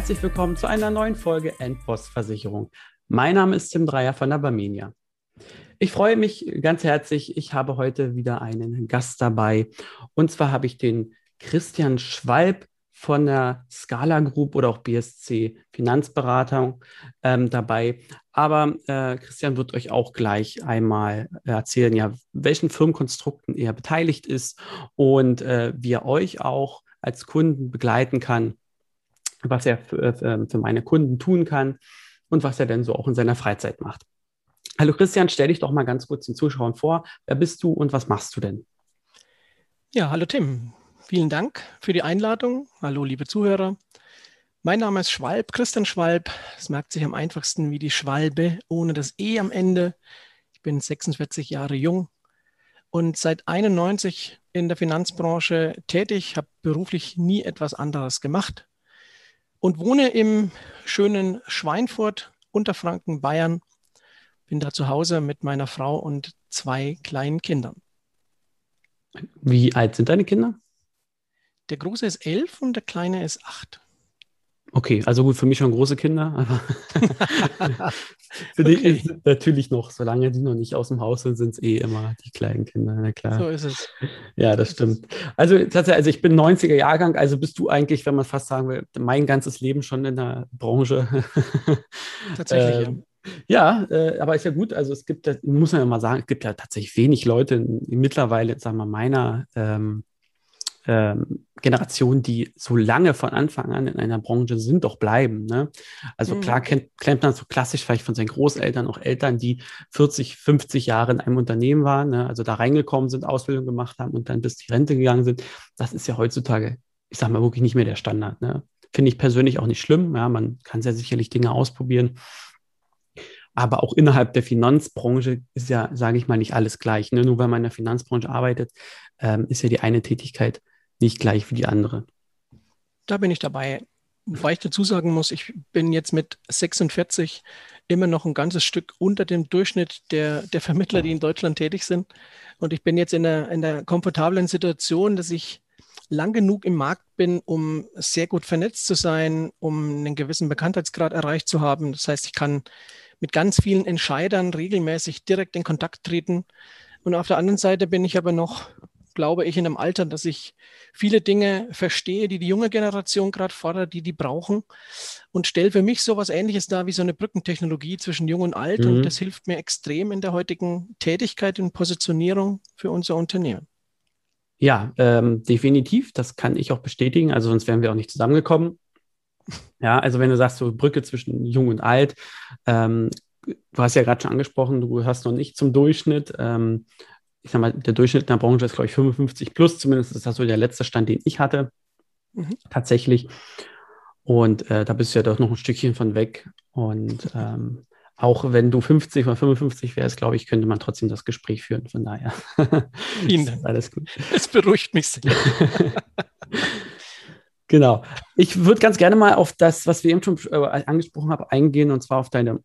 herzlich willkommen zu einer neuen Folge Endpost Versicherung. Mein Name ist Tim Dreier von der Barmenia. Ich freue mich ganz herzlich. Ich habe heute wieder einen Gast dabei. Und zwar habe ich den Christian Schwalb von der Scala Group oder auch BSC Finanzberatung ähm, dabei. Aber äh, Christian wird euch auch gleich einmal erzählen, ja, welchen Firmenkonstrukten er beteiligt ist und äh, wie er euch auch als Kunden begleiten kann, was er für, äh, für meine Kunden tun kann und was er denn so auch in seiner Freizeit macht. Hallo Christian, stell dich doch mal ganz kurz den Zuschauern vor. Wer bist du und was machst du denn? Ja, hallo Tim. Vielen Dank für die Einladung. Hallo, liebe Zuhörer. Mein Name ist Schwalb, Christian Schwalb. Es merkt sich am einfachsten wie die Schwalbe, ohne das E am Ende. Ich bin 46 Jahre jung und seit 91 in der Finanzbranche tätig, habe beruflich nie etwas anderes gemacht und wohne im schönen Schweinfurt, Unterfranken, Bayern. Bin da zu Hause mit meiner Frau und zwei kleinen Kindern. Wie alt sind deine Kinder? Der Große ist elf und der Kleine ist acht. Okay, also gut, für mich schon große Kinder, aber für okay. die natürlich noch, solange die noch nicht aus dem Haus sind, sind es eh immer die kleinen Kinder, na klar. So ist es. Ja, das stimmt. Also, also ich bin 90er Jahrgang, also bist du eigentlich, wenn man fast sagen will, mein ganzes Leben schon in der Branche. Tatsächlich, ähm, ja. Ja, äh, aber ist ja gut. Also es gibt, muss man ja mal sagen, es gibt ja tatsächlich wenig Leute mittlerweile, sagen wir, meiner ähm, ähm, Generation, die so lange von Anfang an in einer Branche sind, doch bleiben. Ne? Also mhm. klar kennt, kennt man so klassisch vielleicht von seinen Großeltern auch Eltern, die 40, 50 Jahre in einem Unternehmen waren, ne? also da reingekommen sind, Ausbildung gemacht haben und dann bis die Rente gegangen sind. Das ist ja heutzutage, ich sage mal, wirklich nicht mehr der Standard. Ne? Finde ich persönlich auch nicht schlimm. Ja, man kann sehr sicherlich Dinge ausprobieren. Aber auch innerhalb der Finanzbranche ist ja, sage ich mal, nicht alles gleich. Ne? Nur weil man in der Finanzbranche arbeitet, ähm, ist ja die eine Tätigkeit nicht gleich wie die andere. Da bin ich dabei. Wobei ich dazu sagen muss, ich bin jetzt mit 46 immer noch ein ganzes Stück unter dem Durchschnitt der, der Vermittler, die in Deutschland tätig sind. Und ich bin jetzt in der, in der komfortablen Situation, dass ich lang genug im Markt bin, um sehr gut vernetzt zu sein, um einen gewissen Bekanntheitsgrad erreicht zu haben. Das heißt, ich kann mit ganz vielen Entscheidern regelmäßig direkt in Kontakt treten. Und auf der anderen Seite bin ich aber noch glaube ich, in einem Alter, dass ich viele Dinge verstehe, die die junge Generation gerade fordert, die die brauchen und stelle für mich so etwas Ähnliches dar wie so eine Brückentechnologie zwischen Jung und Alt. Mhm. Und das hilft mir extrem in der heutigen Tätigkeit und Positionierung für unser Unternehmen. Ja, ähm, definitiv. Das kann ich auch bestätigen. Also sonst wären wir auch nicht zusammengekommen. Ja, also wenn du sagst, so Brücke zwischen Jung und Alt, ähm, du hast ja gerade schon angesprochen, du hast noch nicht zum Durchschnitt. Ähm, ich sag mal, der Durchschnitt in der Branche ist, glaube ich, 55 plus, zumindest ist das so der letzte Stand, den ich hatte. Mhm. Tatsächlich. Und äh, da bist du ja doch noch ein Stückchen von weg. Und ähm, auch wenn du 50 oder 55 wärst, glaube ich, könnte man trotzdem das Gespräch führen. Von daher. Vielen Dank. Alles gut. Es beruhigt mich sehr. genau. Ich würde ganz gerne mal auf das, was wir eben schon äh, angesprochen haben, eingehen, und zwar auf deine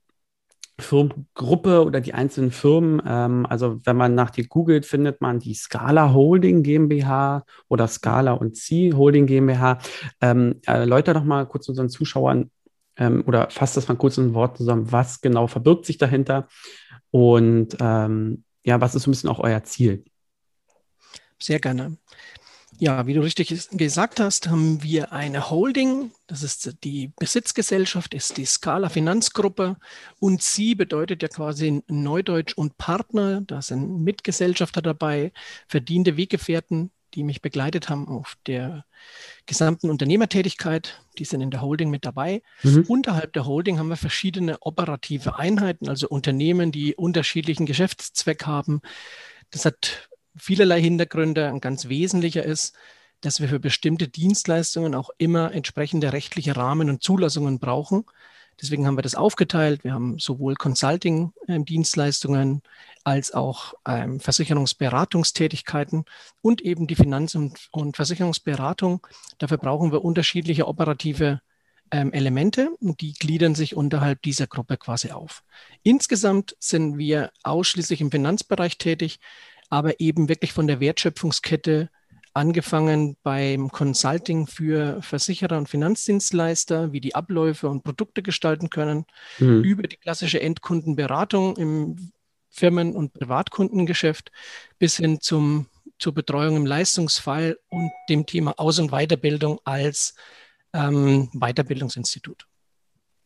Firmengruppe oder die einzelnen Firmen. Ähm, also wenn man nach dir googelt, findet man die Scala Holding GmbH oder Scala und C Holding GmbH. Ähm, erläuter doch mal kurz unseren Zuschauern ähm, oder fasst das mal kurz in Worten zusammen, was genau verbirgt sich dahinter und ähm, ja, was ist so ein bisschen auch euer Ziel? Sehr gerne. Ja, wie du richtig gesagt hast, haben wir eine Holding. Das ist die Besitzgesellschaft, ist die Scala Finanzgruppe. Und sie bedeutet ja quasi Neudeutsch und Partner. Da sind Mitgesellschafter dabei, verdiente Weggefährten, die mich begleitet haben auf der gesamten Unternehmertätigkeit. Die sind in der Holding mit dabei. Mhm. Unterhalb der Holding haben wir verschiedene operative Einheiten, also Unternehmen, die unterschiedlichen Geschäftszweck haben. Das hat vielerlei Hintergründe. Ein ganz wesentlicher ist, dass wir für bestimmte Dienstleistungen auch immer entsprechende rechtliche Rahmen und Zulassungen brauchen. Deswegen haben wir das aufgeteilt. Wir haben sowohl Consulting-Dienstleistungen als auch ähm, Versicherungsberatungstätigkeiten und eben die Finanz- und, und, Versicherungsberatung. Dafür brauchen wir unterschiedliche operative ähm, Elemente und die gliedern sich unterhalb dieser Gruppe quasi auf. Insgesamt sind wir ausschließlich im Finanzbereich tätig aber eben wirklich von der Wertschöpfungskette angefangen beim Consulting für Versicherer und Finanzdienstleister, wie die Abläufe und Produkte gestalten können, mhm. über die klassische Endkundenberatung im Firmen- und Privatkundengeschäft bis hin zum, zur Betreuung im Leistungsfall und dem Thema Aus- und Weiterbildung als ähm, Weiterbildungsinstitut.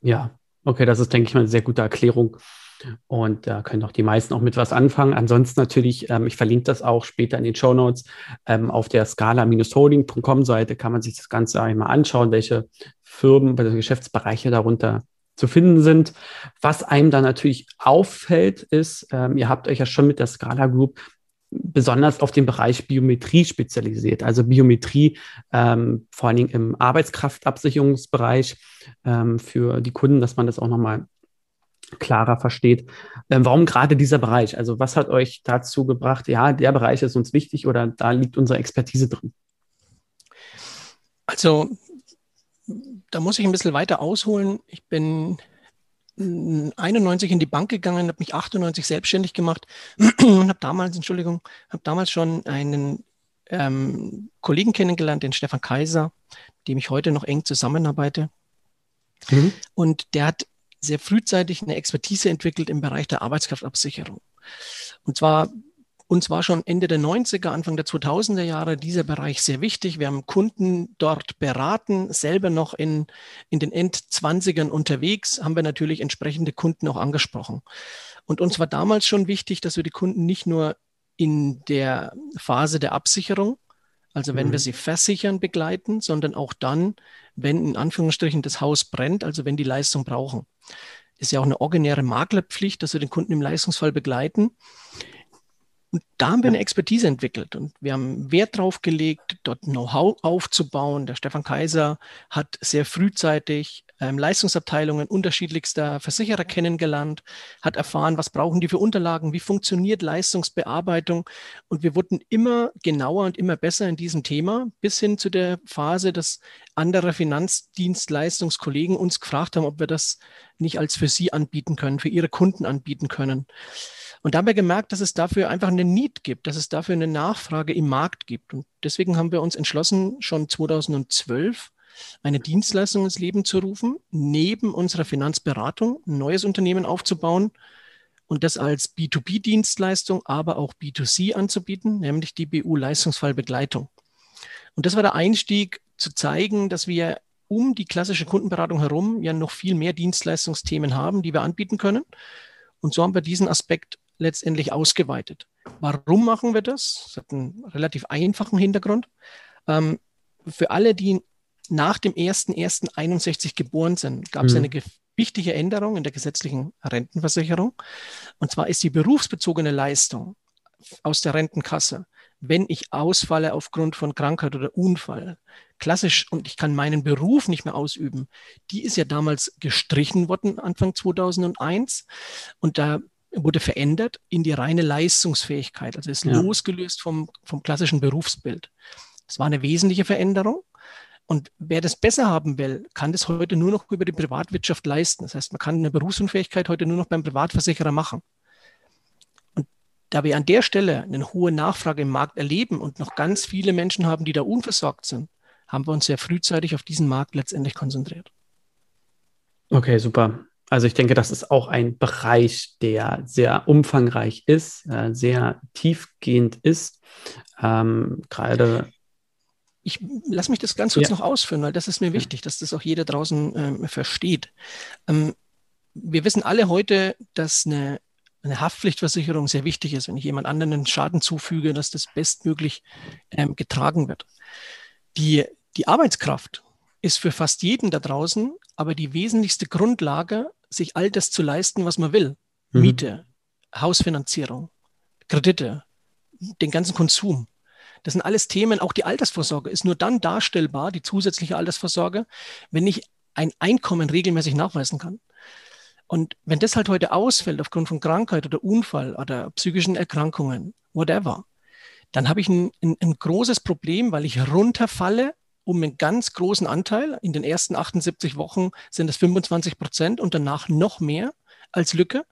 Ja, okay, das ist, denke ich mal, eine sehr gute Erklärung. Und da können auch die meisten auch mit was anfangen. Ansonsten natürlich, ähm, ich verlinke das auch später in den Show Notes, ähm, auf der scala-holding.com Seite kann man sich das Ganze einmal anschauen, welche Firmen, welche Geschäftsbereiche darunter zu finden sind. Was einem dann natürlich auffällt, ist, ähm, ihr habt euch ja schon mit der Scala Group besonders auf den Bereich Biometrie spezialisiert. Also Biometrie ähm, vor allen Dingen im Arbeitskraftabsicherungsbereich ähm, für die Kunden, dass man das auch nochmal klarer versteht. Ähm, warum gerade dieser Bereich? Also was hat euch dazu gebracht, ja, der Bereich ist uns wichtig oder da liegt unsere Expertise drin? Also da muss ich ein bisschen weiter ausholen. Ich bin 91 in die Bank gegangen, habe mich 98 selbstständig gemacht und habe damals, Entschuldigung, habe damals schon einen ähm, Kollegen kennengelernt, den Stefan Kaiser, mit dem ich heute noch eng zusammenarbeite. Mhm. Und der hat sehr frühzeitig eine Expertise entwickelt im Bereich der Arbeitskraftabsicherung. Und zwar uns war schon Ende der 90er, Anfang der 2000er Jahre dieser Bereich sehr wichtig. Wir haben Kunden dort beraten, selber noch in, in den Endzwanzigern unterwegs, haben wir natürlich entsprechende Kunden auch angesprochen. Und uns war damals schon wichtig, dass wir die Kunden nicht nur in der Phase der Absicherung, also wenn mhm. wir sie versichern, begleiten, sondern auch dann, wenn in Anführungsstrichen das Haus brennt, also wenn die Leistung brauchen. Ist ja auch eine originäre Maklerpflicht, dass wir den Kunden im Leistungsfall begleiten. Und da haben wir eine Expertise entwickelt und wir haben Wert drauf gelegt, dort Know-how aufzubauen. Der Stefan Kaiser hat sehr frühzeitig ähm, Leistungsabteilungen unterschiedlichster Versicherer kennengelernt, hat erfahren, was brauchen die für Unterlagen, wie funktioniert Leistungsbearbeitung. Und wir wurden immer genauer und immer besser in diesem Thema, bis hin zu der Phase, dass andere Finanzdienstleistungskollegen uns gefragt haben, ob wir das nicht als für sie anbieten können, für ihre Kunden anbieten können. Und da haben wir gemerkt, dass es dafür einfach eine Need gibt, dass es dafür eine Nachfrage im Markt gibt. Und deswegen haben wir uns entschlossen, schon 2012 eine Dienstleistung ins Leben zu rufen, neben unserer Finanzberatung ein neues Unternehmen aufzubauen und das als B2B-Dienstleistung, aber auch B2C anzubieten, nämlich die BU-Leistungsfallbegleitung. Und das war der Einstieg, zu zeigen, dass wir um die klassische Kundenberatung herum ja noch viel mehr Dienstleistungsthemen haben, die wir anbieten können. Und so haben wir diesen Aspekt letztendlich ausgeweitet. Warum machen wir das? Das hat einen relativ einfachen Hintergrund. Ähm, für alle, die nach dem 1.1.61 geboren sind, gab es mhm. eine wichtige Änderung in der gesetzlichen Rentenversicherung. Und zwar ist die berufsbezogene Leistung aus der Rentenkasse, wenn ich ausfalle aufgrund von Krankheit oder Unfall, klassisch und ich kann meinen Beruf nicht mehr ausüben, die ist ja damals gestrichen worden Anfang 2001. Und da wurde verändert in die reine Leistungsfähigkeit, also ist ja. losgelöst vom, vom klassischen Berufsbild. Das war eine wesentliche Veränderung. Und wer das besser haben will, kann das heute nur noch über die Privatwirtschaft leisten. Das heißt, man kann eine Berufsunfähigkeit heute nur noch beim Privatversicherer machen. Und da wir an der Stelle eine hohe Nachfrage im Markt erleben und noch ganz viele Menschen haben, die da unversorgt sind, haben wir uns sehr frühzeitig auf diesen Markt letztendlich konzentriert. Okay, super. Also ich denke, das ist auch ein Bereich, der sehr umfangreich ist, äh, sehr tiefgehend ist. Ähm, gerade ich lasse mich das ganz kurz ja. noch ausführen, weil das ist mir wichtig, dass das auch jeder draußen ähm, versteht. Ähm, wir wissen alle heute, dass eine, eine, Haftpflichtversicherung sehr wichtig ist. Wenn ich jemand anderen einen Schaden zufüge, dass das bestmöglich ähm, getragen wird. Die, die Arbeitskraft ist für fast jeden da draußen aber die wesentlichste Grundlage sich all das zu leisten, was man will. Mhm. Miete, Hausfinanzierung, Kredite, den ganzen Konsum. Das sind alles Themen, auch die Altersvorsorge ist nur dann darstellbar, die zusätzliche Altersvorsorge, wenn ich ein Einkommen regelmäßig nachweisen kann. Und wenn das halt heute ausfällt aufgrund von Krankheit oder Unfall oder psychischen Erkrankungen, whatever, dann habe ich ein, ein, ein großes Problem, weil ich runterfalle um einen ganz großen Anteil. In den ersten 78 Wochen sind es 25 Prozent und danach noch mehr als Lücke.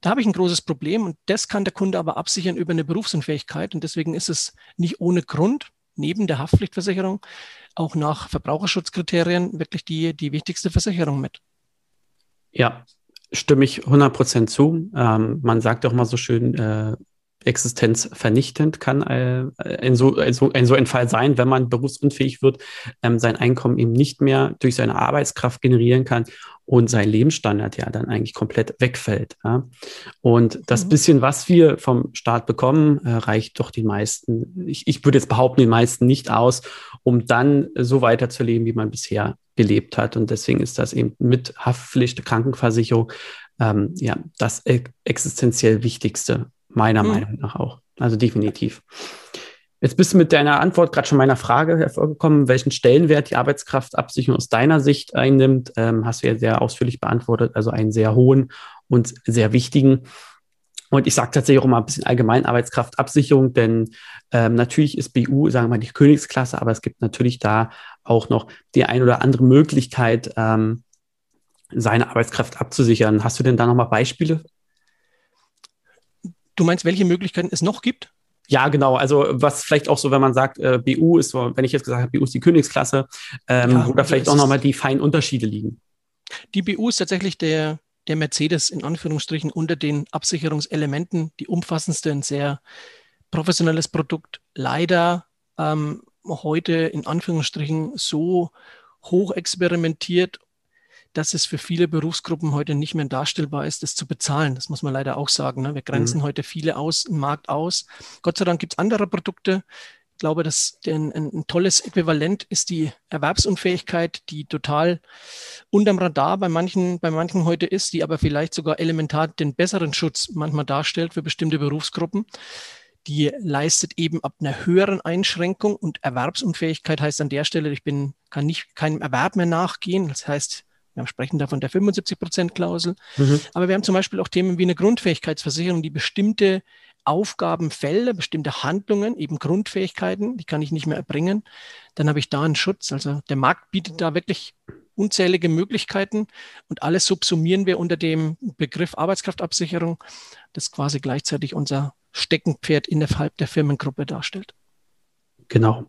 Da habe ich ein großes Problem und das kann der Kunde aber absichern über eine Berufsunfähigkeit und deswegen ist es nicht ohne Grund neben der Haftpflichtversicherung auch nach Verbraucherschutzkriterien wirklich die, die wichtigste Versicherung mit. Ja, stimme ich 100 Prozent zu. Ähm, man sagt auch mal so schön, äh, existenzvernichtend kann äh, ein, so, ein, so, ein, so ein Fall sein, wenn man berufsunfähig wird, ähm, sein Einkommen eben nicht mehr durch seine Arbeitskraft generieren kann und sein Lebensstandard ja dann eigentlich komplett wegfällt. Ja? Und das mhm. bisschen, was wir vom Staat bekommen, äh, reicht doch den meisten, ich, ich würde jetzt behaupten, den meisten nicht aus, um dann so weiterzuleben, wie man bisher gelebt hat. Und deswegen ist das eben mit Haftpflicht, Krankenversicherung, ähm, ja, das existenziell Wichtigste, meiner mhm. Meinung nach auch. Also definitiv. Jetzt bist du mit deiner Antwort gerade schon meiner Frage hervorgekommen, welchen Stellenwert die Arbeitskraftabsicherung aus deiner Sicht einnimmt. Ähm, hast du ja sehr ausführlich beantwortet, also einen sehr hohen und sehr wichtigen. Und ich sage tatsächlich auch mal ein bisschen allgemein Arbeitskraftabsicherung, denn ähm, natürlich ist BU, sagen wir mal, die Königsklasse, aber es gibt natürlich da auch noch die ein oder andere Möglichkeit, ähm, seine Arbeitskraft abzusichern. Hast du denn da nochmal Beispiele? Du meinst, welche Möglichkeiten es noch gibt? Ja, genau. Also was vielleicht auch so, wenn man sagt, äh, BU ist so, wenn ich jetzt gesagt habe, BU ist die Königsklasse, ähm, ja, wo da vielleicht auch nochmal die feinen Unterschiede liegen. Die BU ist tatsächlich der, der Mercedes in Anführungsstrichen unter den Absicherungselementen, die umfassendste, ein sehr professionelles Produkt. Leider ähm, heute in Anführungsstrichen so hoch experimentiert dass es für viele Berufsgruppen heute nicht mehr darstellbar ist, das zu bezahlen. Das muss man leider auch sagen. Ne? Wir grenzen mhm. heute viele aus, im Markt aus. Gott sei Dank gibt es andere Produkte. Ich glaube, dass ein, ein, tolles Äquivalent ist die Erwerbsunfähigkeit, die total unterm Radar bei manchen, bei manchen heute ist, die aber vielleicht sogar elementar den besseren Schutz manchmal darstellt für bestimmte Berufsgruppen die leistet eben ab einer höheren Einschränkung und Erwerbsunfähigkeit heißt an der Stelle, ich bin, kann nicht keinem Erwerb mehr nachgehen. Das heißt, wir sprechen da von der 75-Prozent-Klausel. Mhm. Aber wir haben zum Beispiel auch Themen wie eine Grundfähigkeitsversicherung, die bestimmte Aufgabenfelder, bestimmte Handlungen, eben Grundfähigkeiten, die kann ich nicht mehr erbringen. Dann habe ich da einen Schutz. Also der Markt bietet da wirklich unzählige Möglichkeiten und alles subsumieren wir unter dem Begriff Arbeitskraftabsicherung, das quasi gleichzeitig unser Steckenpferd innerhalb der Firmengruppe darstellt. Genau.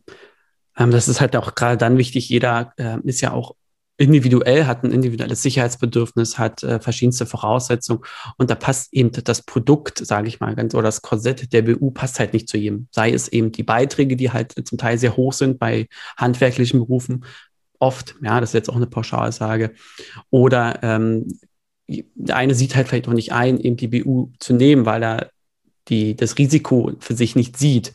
Ähm, das ist halt auch gerade dann wichtig. Jeder äh, ist ja auch individuell, hat ein individuelles Sicherheitsbedürfnis, hat äh, verschiedenste Voraussetzungen und da passt eben das Produkt, sage ich mal ganz, oder das Korsett der BU passt halt nicht zu jedem. Sei es eben die Beiträge, die halt zum Teil sehr hoch sind bei handwerklichen Berufen, oft, ja, das ist jetzt auch eine Pauschalsage, oder ähm, der eine sieht halt vielleicht auch nicht ein, eben die BU zu nehmen, weil er die, das Risiko für sich nicht sieht.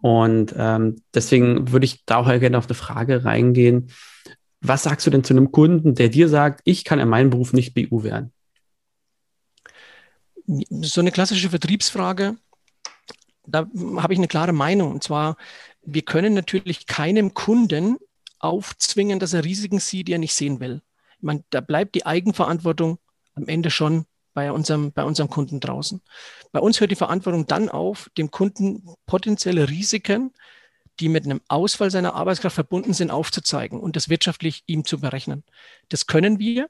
Und ähm, deswegen würde ich da auch gerne auf eine Frage reingehen, was sagst du denn zu einem Kunden, der dir sagt, ich kann in meinem Beruf nicht BU werden? So eine klassische Vertriebsfrage, da habe ich eine klare Meinung. Und zwar, wir können natürlich keinem Kunden aufzwingen, dass er Risiken sieht, die er nicht sehen will. Ich meine, da bleibt die Eigenverantwortung am Ende schon bei unserem, bei unserem Kunden draußen. Bei uns hört die Verantwortung dann auf, dem Kunden potenzielle Risiken die mit einem Ausfall seiner Arbeitskraft verbunden sind, aufzuzeigen und das wirtschaftlich ihm zu berechnen. Das können wir,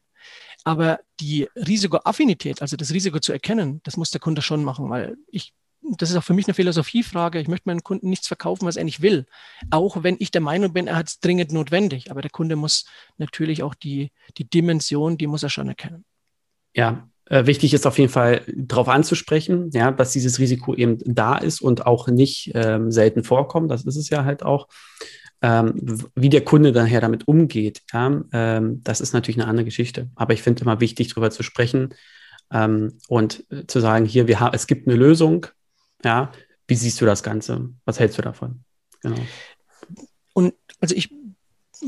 aber die Risikoaffinität, also das Risiko zu erkennen, das muss der Kunde schon machen, weil ich, das ist auch für mich eine Philosophiefrage. Ich möchte meinen Kunden nichts verkaufen, was er nicht will. Auch wenn ich der Meinung bin, er hat es dringend notwendig. Aber der Kunde muss natürlich auch die, die Dimension, die muss er schon erkennen. Ja, äh, wichtig ist auf jeden Fall darauf anzusprechen, ja, dass dieses Risiko eben da ist und auch nicht ähm, selten vorkommt. Das ist es ja halt auch. Ähm, wie der Kunde daher damit umgeht, ja, ähm, das ist natürlich eine andere Geschichte. Aber ich finde immer wichtig, darüber zu sprechen ähm, und äh, zu sagen, hier, wir es gibt eine Lösung. Ja, wie siehst du das Ganze? Was hältst du davon? Genau. Und also ich,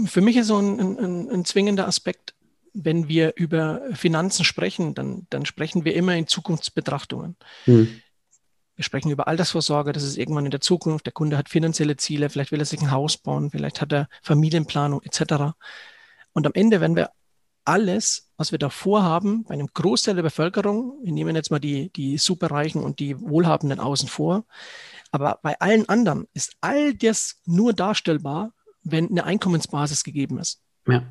für mich ist so ein, ein, ein zwingender Aspekt, wenn wir über Finanzen sprechen, dann, dann sprechen wir immer in Zukunftsbetrachtungen. Hm. Wir sprechen über Altersvorsorge, das ist irgendwann in der Zukunft. Der Kunde hat finanzielle Ziele, vielleicht will er sich ein Haus bauen, vielleicht hat er Familienplanung etc. Und am Ende, wenn wir alles, was wir da vorhaben, bei einem Großteil der Bevölkerung, wir nehmen jetzt mal die, die Superreichen und die Wohlhabenden außen vor, aber bei allen anderen ist all das nur darstellbar, wenn eine Einkommensbasis gegeben ist. Ja.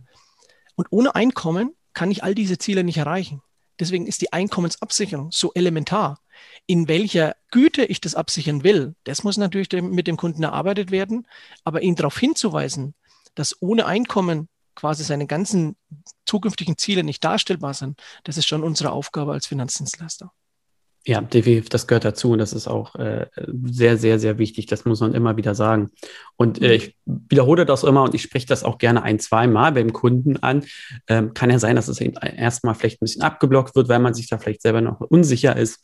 Und ohne Einkommen kann ich all diese Ziele nicht erreichen. Deswegen ist die Einkommensabsicherung so elementar. In welcher Güte ich das absichern will, das muss natürlich mit dem Kunden erarbeitet werden. Aber ihn darauf hinzuweisen, dass ohne Einkommen quasi seine ganzen zukünftigen Ziele nicht darstellbar sind, das ist schon unsere Aufgabe als Finanzdienstleister. Ja, definitiv, das gehört dazu und das ist auch äh, sehr, sehr, sehr wichtig. Das muss man immer wieder sagen. Und äh, ich wiederhole das immer und ich spreche das auch gerne ein, zwei Mal beim Kunden an. Ähm, kann ja sein, dass es eben erstmal vielleicht ein bisschen abgeblockt wird, weil man sich da vielleicht selber noch unsicher ist.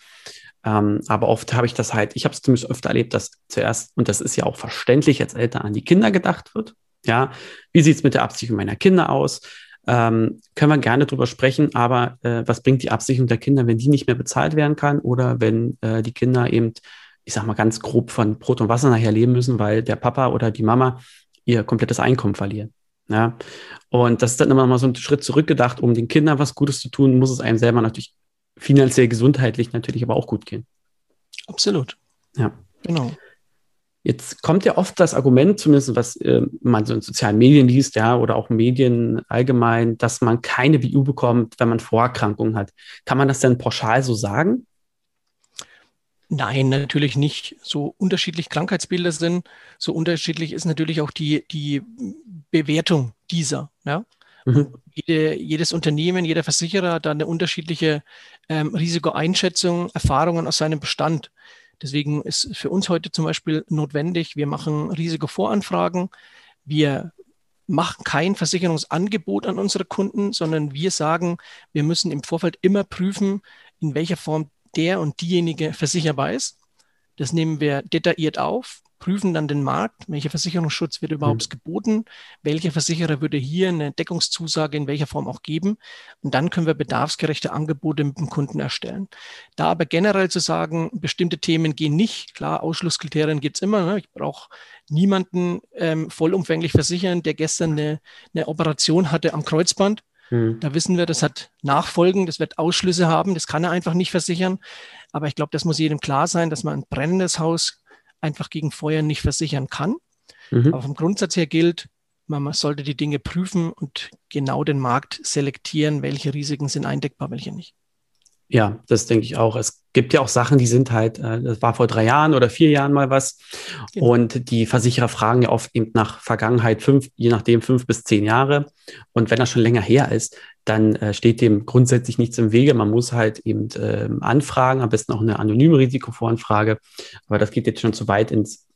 Ähm, aber oft habe ich das halt, ich habe es zumindest öfter erlebt, dass zuerst, und das ist ja auch verständlich als Eltern, an die Kinder gedacht wird. Ja, wie sieht es mit der Absicherung meiner Kinder aus? Ähm, können wir gerne drüber sprechen, aber äh, was bringt die Absicherung der Kinder, wenn die nicht mehr bezahlt werden kann oder wenn äh, die Kinder eben, ich sag mal ganz grob von Brot und Wasser nachher leben müssen, weil der Papa oder die Mama ihr komplettes Einkommen verlieren. Ja, und das ist dann immer mal so ein Schritt zurückgedacht, um den Kindern was Gutes zu tun, muss es einem selber natürlich finanziell, gesundheitlich natürlich aber auch gut gehen. Absolut. Ja. Genau. Jetzt kommt ja oft das Argument, zumindest was äh, man so in sozialen Medien liest, ja, oder auch Medien allgemein, dass man keine BU bekommt, wenn man Vorerkrankungen hat. Kann man das denn pauschal so sagen? Nein, natürlich nicht. So unterschiedlich Krankheitsbilder sind, so unterschiedlich ist natürlich auch die, die Bewertung dieser. Ja? Mhm. Jede, jedes Unternehmen, jeder Versicherer hat da eine unterschiedliche ähm, Risikoeinschätzung, Erfahrungen aus seinem Bestand. Deswegen ist für uns heute zum Beispiel notwendig, wir machen Risikovoranfragen, wir machen kein Versicherungsangebot an unsere Kunden, sondern wir sagen, wir müssen im Vorfeld immer prüfen, in welcher Form der und diejenige versicherbar ist. Das nehmen wir detailliert auf prüfen dann den Markt, welcher Versicherungsschutz wird überhaupt mhm. geboten, welcher Versicherer würde hier eine Deckungszusage in welcher Form auch geben. Und dann können wir bedarfsgerechte Angebote mit dem Kunden erstellen. Da aber generell zu sagen, bestimmte Themen gehen nicht, klar, Ausschlusskriterien gibt es immer. Ne? Ich brauche niemanden ähm, vollumfänglich versichern, der gestern eine, eine Operation hatte am Kreuzband. Mhm. Da wissen wir, das hat Nachfolgen, das wird Ausschlüsse haben, das kann er einfach nicht versichern. Aber ich glaube, das muss jedem klar sein, dass man ein brennendes Haus einfach gegen Feuer nicht versichern kann. Mhm. Aber vom Grundsatz her gilt, man sollte die Dinge prüfen und genau den Markt selektieren, welche Risiken sind eindeckbar, welche nicht. Ja, das denke ich auch. Es gibt ja auch Sachen, die sind halt, äh, das war vor drei Jahren oder vier Jahren mal was. Genau. Und die Versicherer fragen ja oft eben nach Vergangenheit fünf, je nachdem fünf bis zehn Jahre. Und wenn das schon länger her ist, dann äh, steht dem grundsätzlich nichts im Wege. Man muss halt eben äh, anfragen, am besten auch eine anonyme Risikovoranfrage. Aber das geht jetzt schon zu weit ins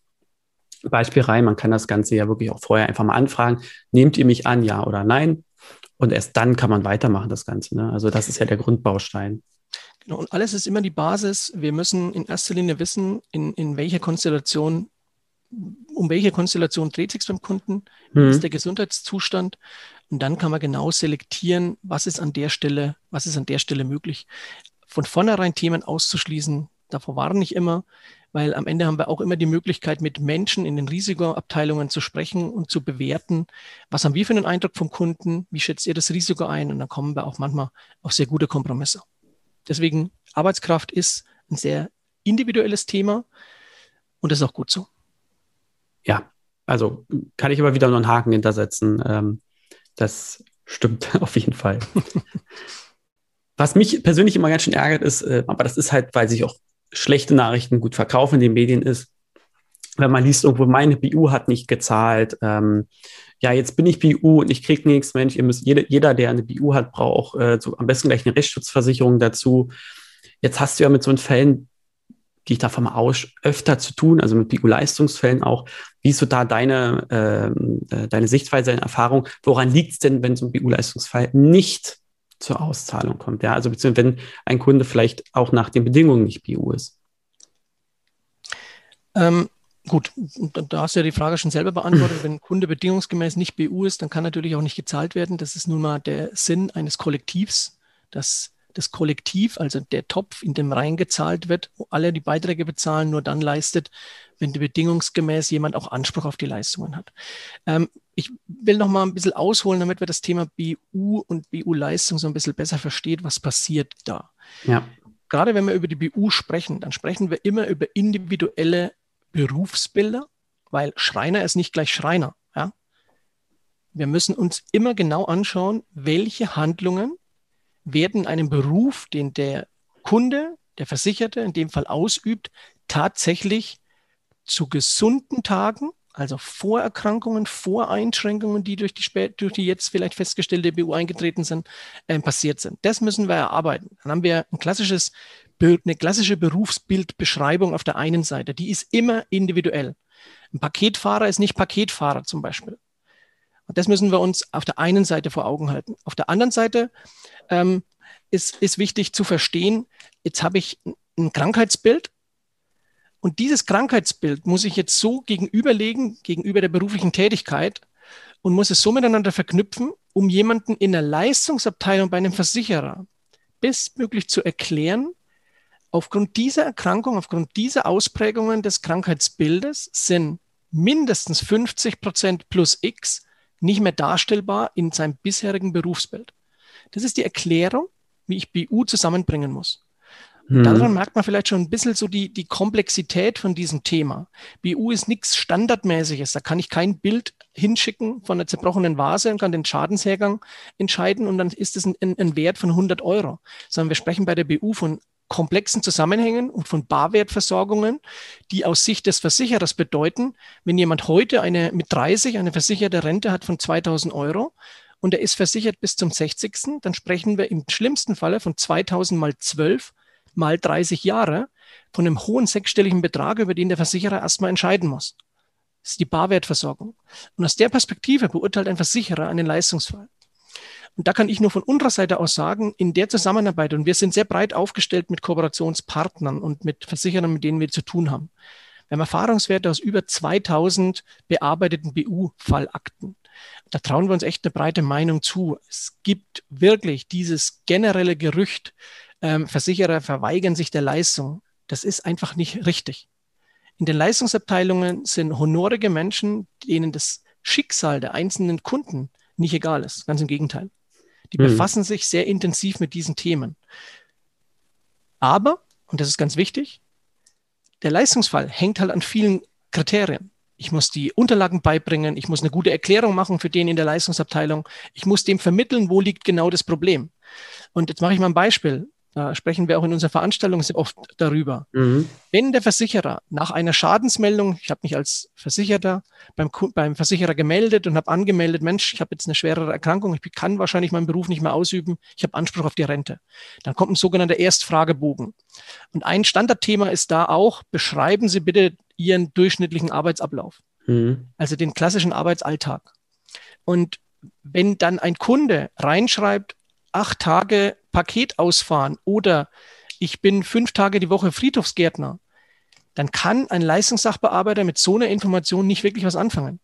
Beispiel rein. Man kann das Ganze ja wirklich auch vorher einfach mal anfragen. Nehmt ihr mich an, ja oder nein? Und erst dann kann man weitermachen, das Ganze. Ne? Also das ist ja der Grundbaustein. Genau, und alles ist immer die Basis. Wir müssen in erster Linie wissen, in, in welcher Konstellation, um welche Konstellation dreht sich beim Kunden, wie mhm. ist der Gesundheitszustand. Und dann kann man genau selektieren, was ist an der Stelle, was ist an der Stelle möglich. Von vornherein Themen auszuschließen, davor waren nicht immer, weil am Ende haben wir auch immer die Möglichkeit, mit Menschen in den Risikoabteilungen zu sprechen und zu bewerten, was haben wir für einen Eindruck vom Kunden, wie schätzt ihr das Risiko ein und dann kommen wir auch manchmal auf sehr gute Kompromisse. Deswegen, Arbeitskraft ist ein sehr individuelles Thema und das ist auch gut so. Ja, also kann ich aber wieder noch einen Haken hintersetzen. Ähm, das stimmt auf jeden Fall. Was mich persönlich immer ganz schön ärgert ist, äh, aber das ist halt, weil sich auch schlechte Nachrichten gut verkaufen in den Medien ist, wenn man liest irgendwo, meine BU hat nicht gezahlt, ähm, ja, jetzt bin ich BU und ich krieg nichts, Mensch, ihr müsst, jeder, jeder der eine BU hat, braucht äh, so am besten gleich eine Rechtsschutzversicherung dazu. Jetzt hast du ja mit so einen Fällen, gehe ich davon aus, öfter zu tun, also mit BU-Leistungsfällen auch. Wie ist so da deine, ähm, äh, deine Sichtweise, deine Erfahrung? Woran liegt es denn, wenn so ein BU-Leistungsfall nicht zur Auszahlung kommt? Ja, also beziehungsweise wenn ein Kunde vielleicht auch nach den Bedingungen nicht BU ist. Ähm, Gut, da hast du ja die Frage schon selber beantwortet. Wenn ein Kunde bedingungsgemäß nicht BU ist, dann kann natürlich auch nicht gezahlt werden. Das ist nun mal der Sinn eines Kollektivs, dass das Kollektiv, also der Topf, in dem reingezahlt wird, wo alle die Beiträge bezahlen, nur dann leistet, wenn bedingungsgemäß jemand auch Anspruch auf die Leistungen hat. Ähm, ich will noch mal ein bisschen ausholen, damit wir das Thema BU und BU-Leistung so ein bisschen besser versteht, was passiert da. Ja. Gerade wenn wir über die BU sprechen, dann sprechen wir immer über individuelle Berufsbilder, weil Schreiner ist nicht gleich Schreiner. Ja? Wir müssen uns immer genau anschauen, welche Handlungen werden einem Beruf, den der Kunde der Versicherte in dem Fall ausübt, tatsächlich zu gesunden Tagen, also Vorerkrankungen, Voreinschränkungen, die durch die, durch die jetzt vielleicht festgestellte BU eingetreten sind, äh, passiert sind. Das müssen wir erarbeiten. Dann haben wir ein klassisches, eine klassische Berufsbildbeschreibung auf der einen Seite. Die ist immer individuell. Ein Paketfahrer ist nicht Paketfahrer zum Beispiel. Und das müssen wir uns auf der einen Seite vor Augen halten. Auf der anderen Seite ähm, ist, ist wichtig zu verstehen, jetzt habe ich ein Krankheitsbild und dieses Krankheitsbild muss ich jetzt so gegenüberlegen, gegenüber der beruflichen Tätigkeit und muss es so miteinander verknüpfen, um jemanden in der Leistungsabteilung bei einem Versicherer bestmöglich zu erklären, aufgrund dieser Erkrankung, aufgrund dieser Ausprägungen des Krankheitsbildes sind mindestens 50 Prozent plus X nicht mehr darstellbar in seinem bisherigen Berufsbild. Das ist die Erklärung, wie ich BU zusammenbringen muss. Hm. Daran merkt man vielleicht schon ein bisschen so die, die Komplexität von diesem Thema. BU ist nichts Standardmäßiges. Da kann ich kein Bild hinschicken von einer zerbrochenen Vase und kann den Schadenshergang entscheiden und dann ist es ein, ein Wert von 100 Euro. Sondern wir sprechen bei der BU von komplexen Zusammenhängen und von Barwertversorgungen, die aus Sicht des Versicherers bedeuten, wenn jemand heute eine mit 30 eine versicherte Rente hat von 2000 Euro und er ist versichert bis zum 60., dann sprechen wir im schlimmsten Falle von 2000 mal 12 mal 30 Jahre von einem hohen sechsstelligen Betrag, über den der Versicherer erstmal entscheiden muss. Das ist die Barwertversorgung. Und aus der Perspektive beurteilt ein Versicherer einen Leistungsfall. Und da kann ich nur von unserer Seite aus sagen, in der Zusammenarbeit, und wir sind sehr breit aufgestellt mit Kooperationspartnern und mit Versicherern, mit denen wir zu tun haben. Wir haben Erfahrungswerte aus über 2000 bearbeiteten BU-Fallakten. Da trauen wir uns echt eine breite Meinung zu. Es gibt wirklich dieses generelle Gerücht, ähm, Versicherer verweigern sich der Leistung. Das ist einfach nicht richtig. In den Leistungsabteilungen sind honorige Menschen, denen das Schicksal der einzelnen Kunden nicht egal ist. Ganz im Gegenteil. Die mhm. befassen sich sehr intensiv mit diesen Themen. Aber, und das ist ganz wichtig, der Leistungsfall hängt halt an vielen Kriterien. Ich muss die Unterlagen beibringen, ich muss eine gute Erklärung machen für den in der Leistungsabteilung, ich muss dem vermitteln, wo liegt genau das Problem. Und jetzt mache ich mal ein Beispiel. Da sprechen wir auch in unserer Veranstaltung sehr oft darüber. Mhm. Wenn der Versicherer nach einer Schadensmeldung, ich habe mich als Versicherter beim, beim Versicherer gemeldet und habe angemeldet, Mensch, ich habe jetzt eine schwerere Erkrankung, ich kann wahrscheinlich meinen Beruf nicht mehr ausüben, ich habe Anspruch auf die Rente. Dann kommt ein sogenannter Erstfragebogen. Und ein Standardthema ist da auch, beschreiben Sie bitte Ihren durchschnittlichen Arbeitsablauf. Mhm. Also den klassischen Arbeitsalltag. Und wenn dann ein Kunde reinschreibt, acht Tage Paket ausfahren oder ich bin fünf Tage die Woche Friedhofsgärtner, dann kann ein Leistungssachbearbeiter mit so einer Information nicht wirklich was anfangen.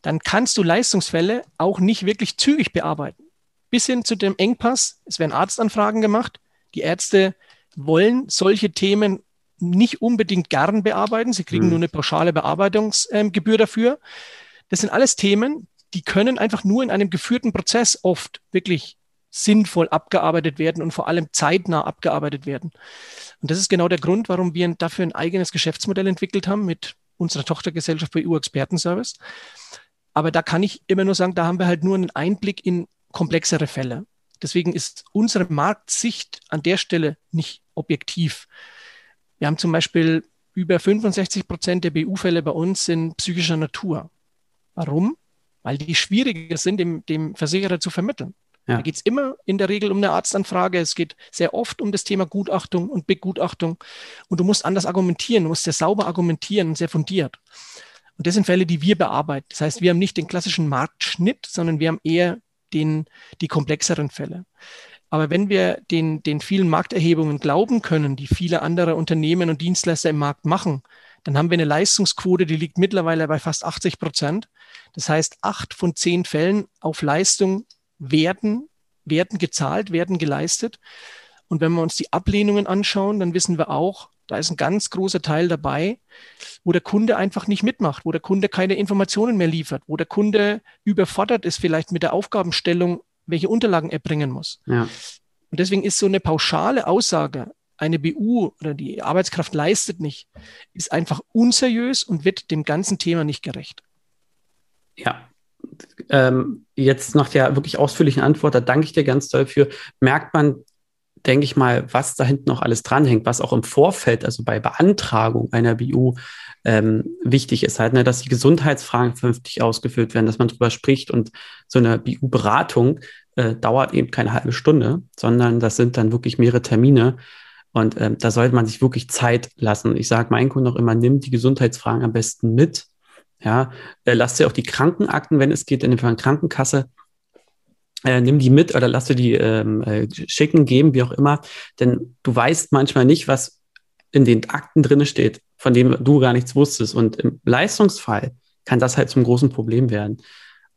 Dann kannst du Leistungsfälle auch nicht wirklich zügig bearbeiten. Bis hin zu dem Engpass, es werden Arztanfragen gemacht. Die Ärzte wollen solche Themen nicht unbedingt gern bearbeiten. Sie kriegen mhm. nur eine pauschale Bearbeitungsgebühr dafür. Das sind alles Themen, die können einfach nur in einem geführten Prozess oft wirklich sinnvoll abgearbeitet werden und vor allem zeitnah abgearbeitet werden. Und das ist genau der Grund, warum wir dafür ein eigenes Geschäftsmodell entwickelt haben mit unserer Tochtergesellschaft BU Expertenservice. Aber da kann ich immer nur sagen, da haben wir halt nur einen Einblick in komplexere Fälle. Deswegen ist unsere Marktsicht an der Stelle nicht objektiv. Wir haben zum Beispiel über 65 Prozent der BU-Fälle bei uns in psychischer Natur. Warum? weil die schwieriger sind, dem, dem Versicherer zu vermitteln. Ja. Da geht es immer in der Regel um eine Arztanfrage. Es geht sehr oft um das Thema Gutachtung und Begutachtung. Und du musst anders argumentieren, du musst sehr sauber argumentieren, sehr fundiert. Und das sind Fälle, die wir bearbeiten. Das heißt, wir haben nicht den klassischen Marktschnitt, sondern wir haben eher den, die komplexeren Fälle. Aber wenn wir den, den vielen Markterhebungen glauben können, die viele andere Unternehmen und Dienstleister im Markt machen, dann haben wir eine Leistungsquote, die liegt mittlerweile bei fast 80 Prozent. Das heißt, acht von zehn Fällen auf Leistung werden, werden gezahlt, werden geleistet. Und wenn wir uns die Ablehnungen anschauen, dann wissen wir auch, da ist ein ganz großer Teil dabei, wo der Kunde einfach nicht mitmacht, wo der Kunde keine Informationen mehr liefert, wo der Kunde überfordert ist vielleicht mit der Aufgabenstellung, welche Unterlagen er bringen muss. Ja. Und deswegen ist so eine pauschale Aussage, eine BU oder die Arbeitskraft leistet nicht, ist einfach unseriös und wird dem ganzen Thema nicht gerecht. Ja, ähm, jetzt nach der wirklich ausführlichen Antwort, da danke ich dir ganz doll für, merkt man, denke ich mal, was da hinten noch alles dranhängt, was auch im Vorfeld, also bei Beantragung einer BU ähm, wichtig ist halt, ne, dass die Gesundheitsfragen vernünftig ausgeführt werden, dass man drüber spricht und so eine BU-Beratung äh, dauert eben keine halbe Stunde, sondern das sind dann wirklich mehrere Termine. Und ähm, da sollte man sich wirklich Zeit lassen. Ich sage meinen Kunden auch immer, nimm die Gesundheitsfragen am besten mit. Ja, äh, lass dir auch die Krankenakten, wenn es geht, in der Krankenkasse äh, nimm die mit oder lass dir die ähm, äh, schicken, geben, wie auch immer. Denn du weißt manchmal nicht, was in den Akten drin steht, von dem du gar nichts wusstest. Und im Leistungsfall kann das halt zum großen Problem werden.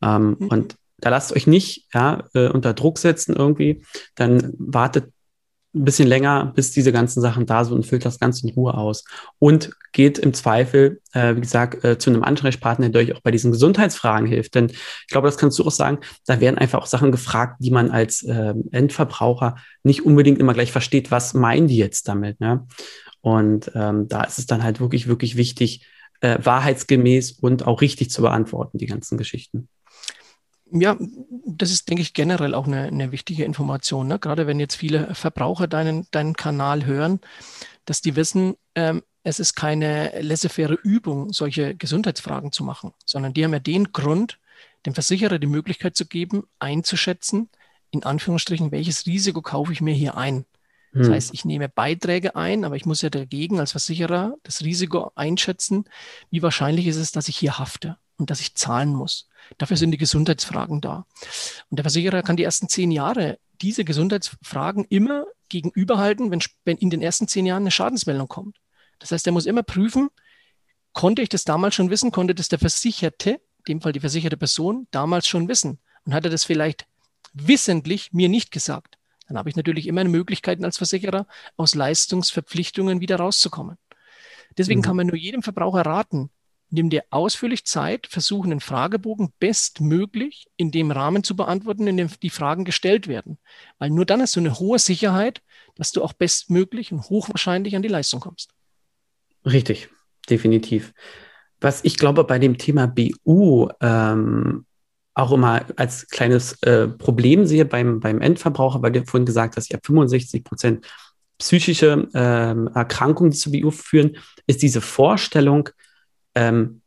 Ähm, mhm. Und da lasst euch nicht ja, äh, unter Druck setzen irgendwie. Dann wartet ein bisschen länger, bis diese ganzen Sachen da sind und füllt das Ganze in Ruhe aus. Und geht im Zweifel, äh, wie gesagt, äh, zu einem Ansprechpartner, der euch auch bei diesen Gesundheitsfragen hilft. Denn ich glaube, das kannst du auch sagen, da werden einfach auch Sachen gefragt, die man als äh, Endverbraucher nicht unbedingt immer gleich versteht, was meinen die jetzt damit. Ne? Und ähm, da ist es dann halt wirklich, wirklich wichtig, äh, wahrheitsgemäß und auch richtig zu beantworten, die ganzen Geschichten. Ja, das ist, denke ich, generell auch eine, eine wichtige Information. Ne? Gerade wenn jetzt viele Verbraucher deinen, deinen Kanal hören, dass die wissen, ähm, es ist keine laissez-faire Übung, solche Gesundheitsfragen zu machen, sondern die haben ja den Grund, dem Versicherer die Möglichkeit zu geben, einzuschätzen, in Anführungsstrichen, welches Risiko kaufe ich mir hier ein. Das hm. heißt, ich nehme Beiträge ein, aber ich muss ja dagegen als Versicherer das Risiko einschätzen, wie wahrscheinlich ist es, dass ich hier hafte und dass ich zahlen muss. Dafür sind die Gesundheitsfragen da. Und der Versicherer kann die ersten zehn Jahre diese Gesundheitsfragen immer gegenüberhalten, wenn, wenn in den ersten zehn Jahren eine Schadensmeldung kommt. Das heißt, er muss immer prüfen, konnte ich das damals schon wissen, konnte das der Versicherte, in dem Fall die versicherte Person, damals schon wissen und hat er das vielleicht wissentlich mir nicht gesagt. Dann habe ich natürlich immer Möglichkeiten als Versicherer, aus Leistungsverpflichtungen wieder rauszukommen. Deswegen mhm. kann man nur jedem Verbraucher raten, Nimm dir ausführlich Zeit, versuche den Fragebogen bestmöglich in dem Rahmen zu beantworten, in dem die Fragen gestellt werden. Weil nur dann hast du eine hohe Sicherheit, dass du auch bestmöglich und hochwahrscheinlich an die Leistung kommst. Richtig, definitiv. Was ich glaube bei dem Thema BU ähm, auch immer als kleines äh, Problem sehe beim, beim Endverbraucher, weil du vorhin gesagt hast, ja 65 Prozent psychische ähm, Erkrankungen, die zu BU führen, ist diese Vorstellung, ähm,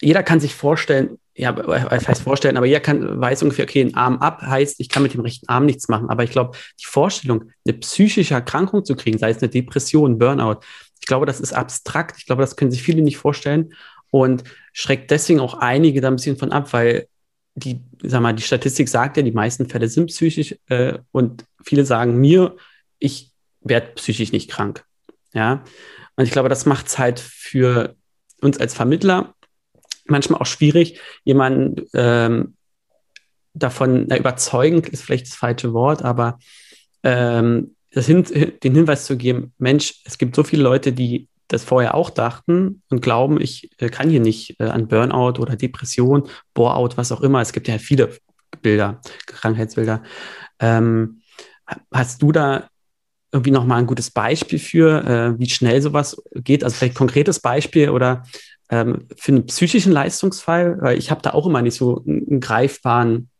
jeder kann sich vorstellen, ja, was heißt vorstellen, aber jeder kann, weiß ungefähr, okay, ein Arm ab heißt, ich kann mit dem rechten Arm nichts machen. Aber ich glaube, die Vorstellung, eine psychische Erkrankung zu kriegen, sei es eine Depression, Burnout, ich glaube, das ist abstrakt. Ich glaube, das können sich viele nicht vorstellen und schreckt deswegen auch einige da ein bisschen von ab, weil die, sag mal, die Statistik sagt ja, die meisten Fälle sind psychisch äh, und viele sagen mir, ich werde psychisch nicht krank. Ja. Und ich glaube, das macht es halt für uns als Vermittler manchmal auch schwierig, jemanden ähm, davon na, überzeugend ist vielleicht das falsche Wort, aber ähm, hin, den Hinweis zu geben, Mensch, es gibt so viele Leute, die das vorher auch dachten und glauben, ich äh, kann hier nicht äh, an Burnout oder Depression, Boreout, was auch immer. Es gibt ja viele Bilder, Krankheitsbilder. Ähm, hast du da irgendwie nochmal ein gutes Beispiel für, äh, wie schnell sowas geht? Also vielleicht konkretes Beispiel oder ähm, für einen psychischen Leistungsfall, weil ich habe da auch immer nicht so einen, einen greifbaren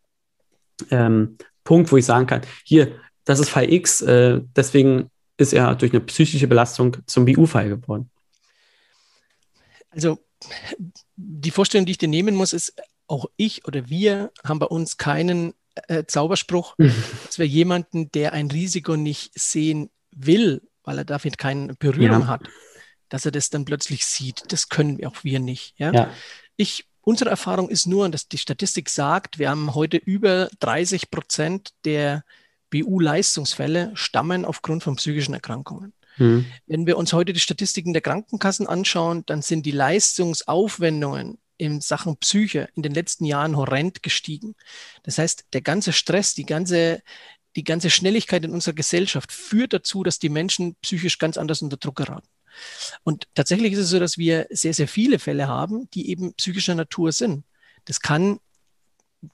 ähm, Punkt, wo ich sagen kann, hier, das ist Fall X, äh, deswegen ist er durch eine psychische Belastung zum BU-Fall geworden. Also die Vorstellung, die ich dir nehmen muss, ist, auch ich oder wir haben bei uns keinen äh, Zauberspruch, dass wir jemanden, der ein Risiko nicht sehen will, weil er dafür keine Berührung ja. hat, dass er das dann plötzlich sieht. Das können auch wir nicht. Ja? ja. Ich, unsere Erfahrung ist nur, dass die Statistik sagt, wir haben heute über 30 Prozent der BU-Leistungsfälle stammen aufgrund von psychischen Erkrankungen. Hm. Wenn wir uns heute die Statistiken der Krankenkassen anschauen, dann sind die Leistungsaufwendungen in Sachen Psyche in den letzten Jahren horrend gestiegen. Das heißt, der ganze Stress, die ganze, die ganze Schnelligkeit in unserer Gesellschaft führt dazu, dass die Menschen psychisch ganz anders unter Druck geraten. Und tatsächlich ist es so, dass wir sehr, sehr viele Fälle haben, die eben psychischer Natur sind. Das kann